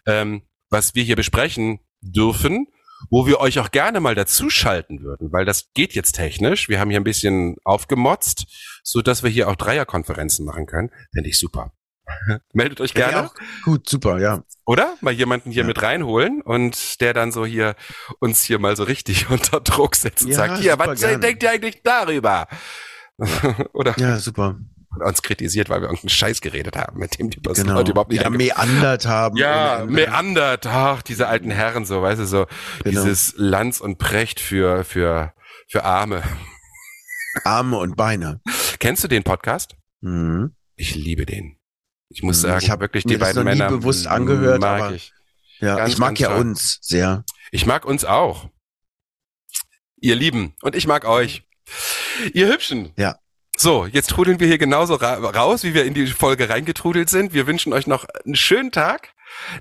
B: ähm, was wir hier besprechen dürfen, wo wir euch auch gerne mal dazuschalten würden, weil das geht jetzt technisch. Wir haben hier ein bisschen aufgemotzt, so dass wir hier auch Dreierkonferenzen machen können. Fände ich super. [laughs] Meldet euch gerne.
A: Auch. Gut, super, ja.
B: Oder? Mal jemanden hier
A: Ja.
B: mit reinholen und der dann so hier uns hier mal so richtig [laughs] unter Druck setzt und
A: Ja,
B: sagt, hier, was
A: gerne.
B: denkt ihr eigentlich darüber? [laughs] Oder
A: Ja, super.
B: Uns kritisiert, weil wir irgendeinen Scheiß geredet haben, mit dem die Person
A: Genau.
B: heute überhaupt nicht
A: ja, meandert haben.
B: ja, meandert, ach, diese alten Herren, so, weißt du, so,
A: Genau.
B: dieses Lanz und Precht für, für, für Arme.
A: Arme und Beine.
B: Kennst du den Podcast?
A: Mhm.
B: Ich liebe den. Ich muss
A: Hm,
B: sagen,
A: ich hab
B: wirklich die beiden
A: noch nie
B: Männer
A: bewusst angehört,
B: mag
A: aber-
B: ich.
A: Ja,
B: Ganz,
A: ich mag ja
B: toll.
A: uns sehr.
B: Ich mag uns auch. Ihr Lieben. Und ich mag euch. Ihr Hübschen.
A: Ja.
B: So, jetzt trudeln wir hier genauso ra raus, wie wir in die Folge reingetrudelt sind. Wir wünschen euch noch einen schönen Tag.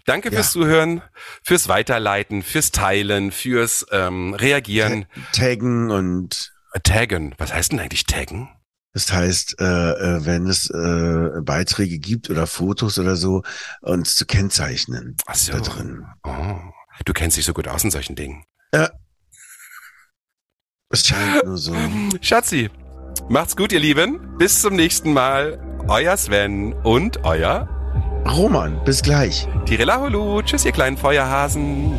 B: Danke
A: Ja.
B: fürs Zuhören, fürs Weiterleiten, fürs Teilen, fürs ähm, Reagieren.
A: Taggen und
B: Taggen. Was heißt denn eigentlich taggen?
A: das heißt, äh, äh, wenn es äh, Beiträge gibt oder Fotos oder so, uns zu kennzeichnen
B: Ach so.
A: da drin.
B: Oh. Du kennst dich so gut aus in solchen Dingen.
A: Es scheint nur so.
B: Schatzi, macht's gut, ihr Lieben. Bis zum nächsten Mal. Euer Sven und euer
A: Roman, bis gleich.
B: Tirela Hulu. Tschüss, ihr kleinen Feuerhasen.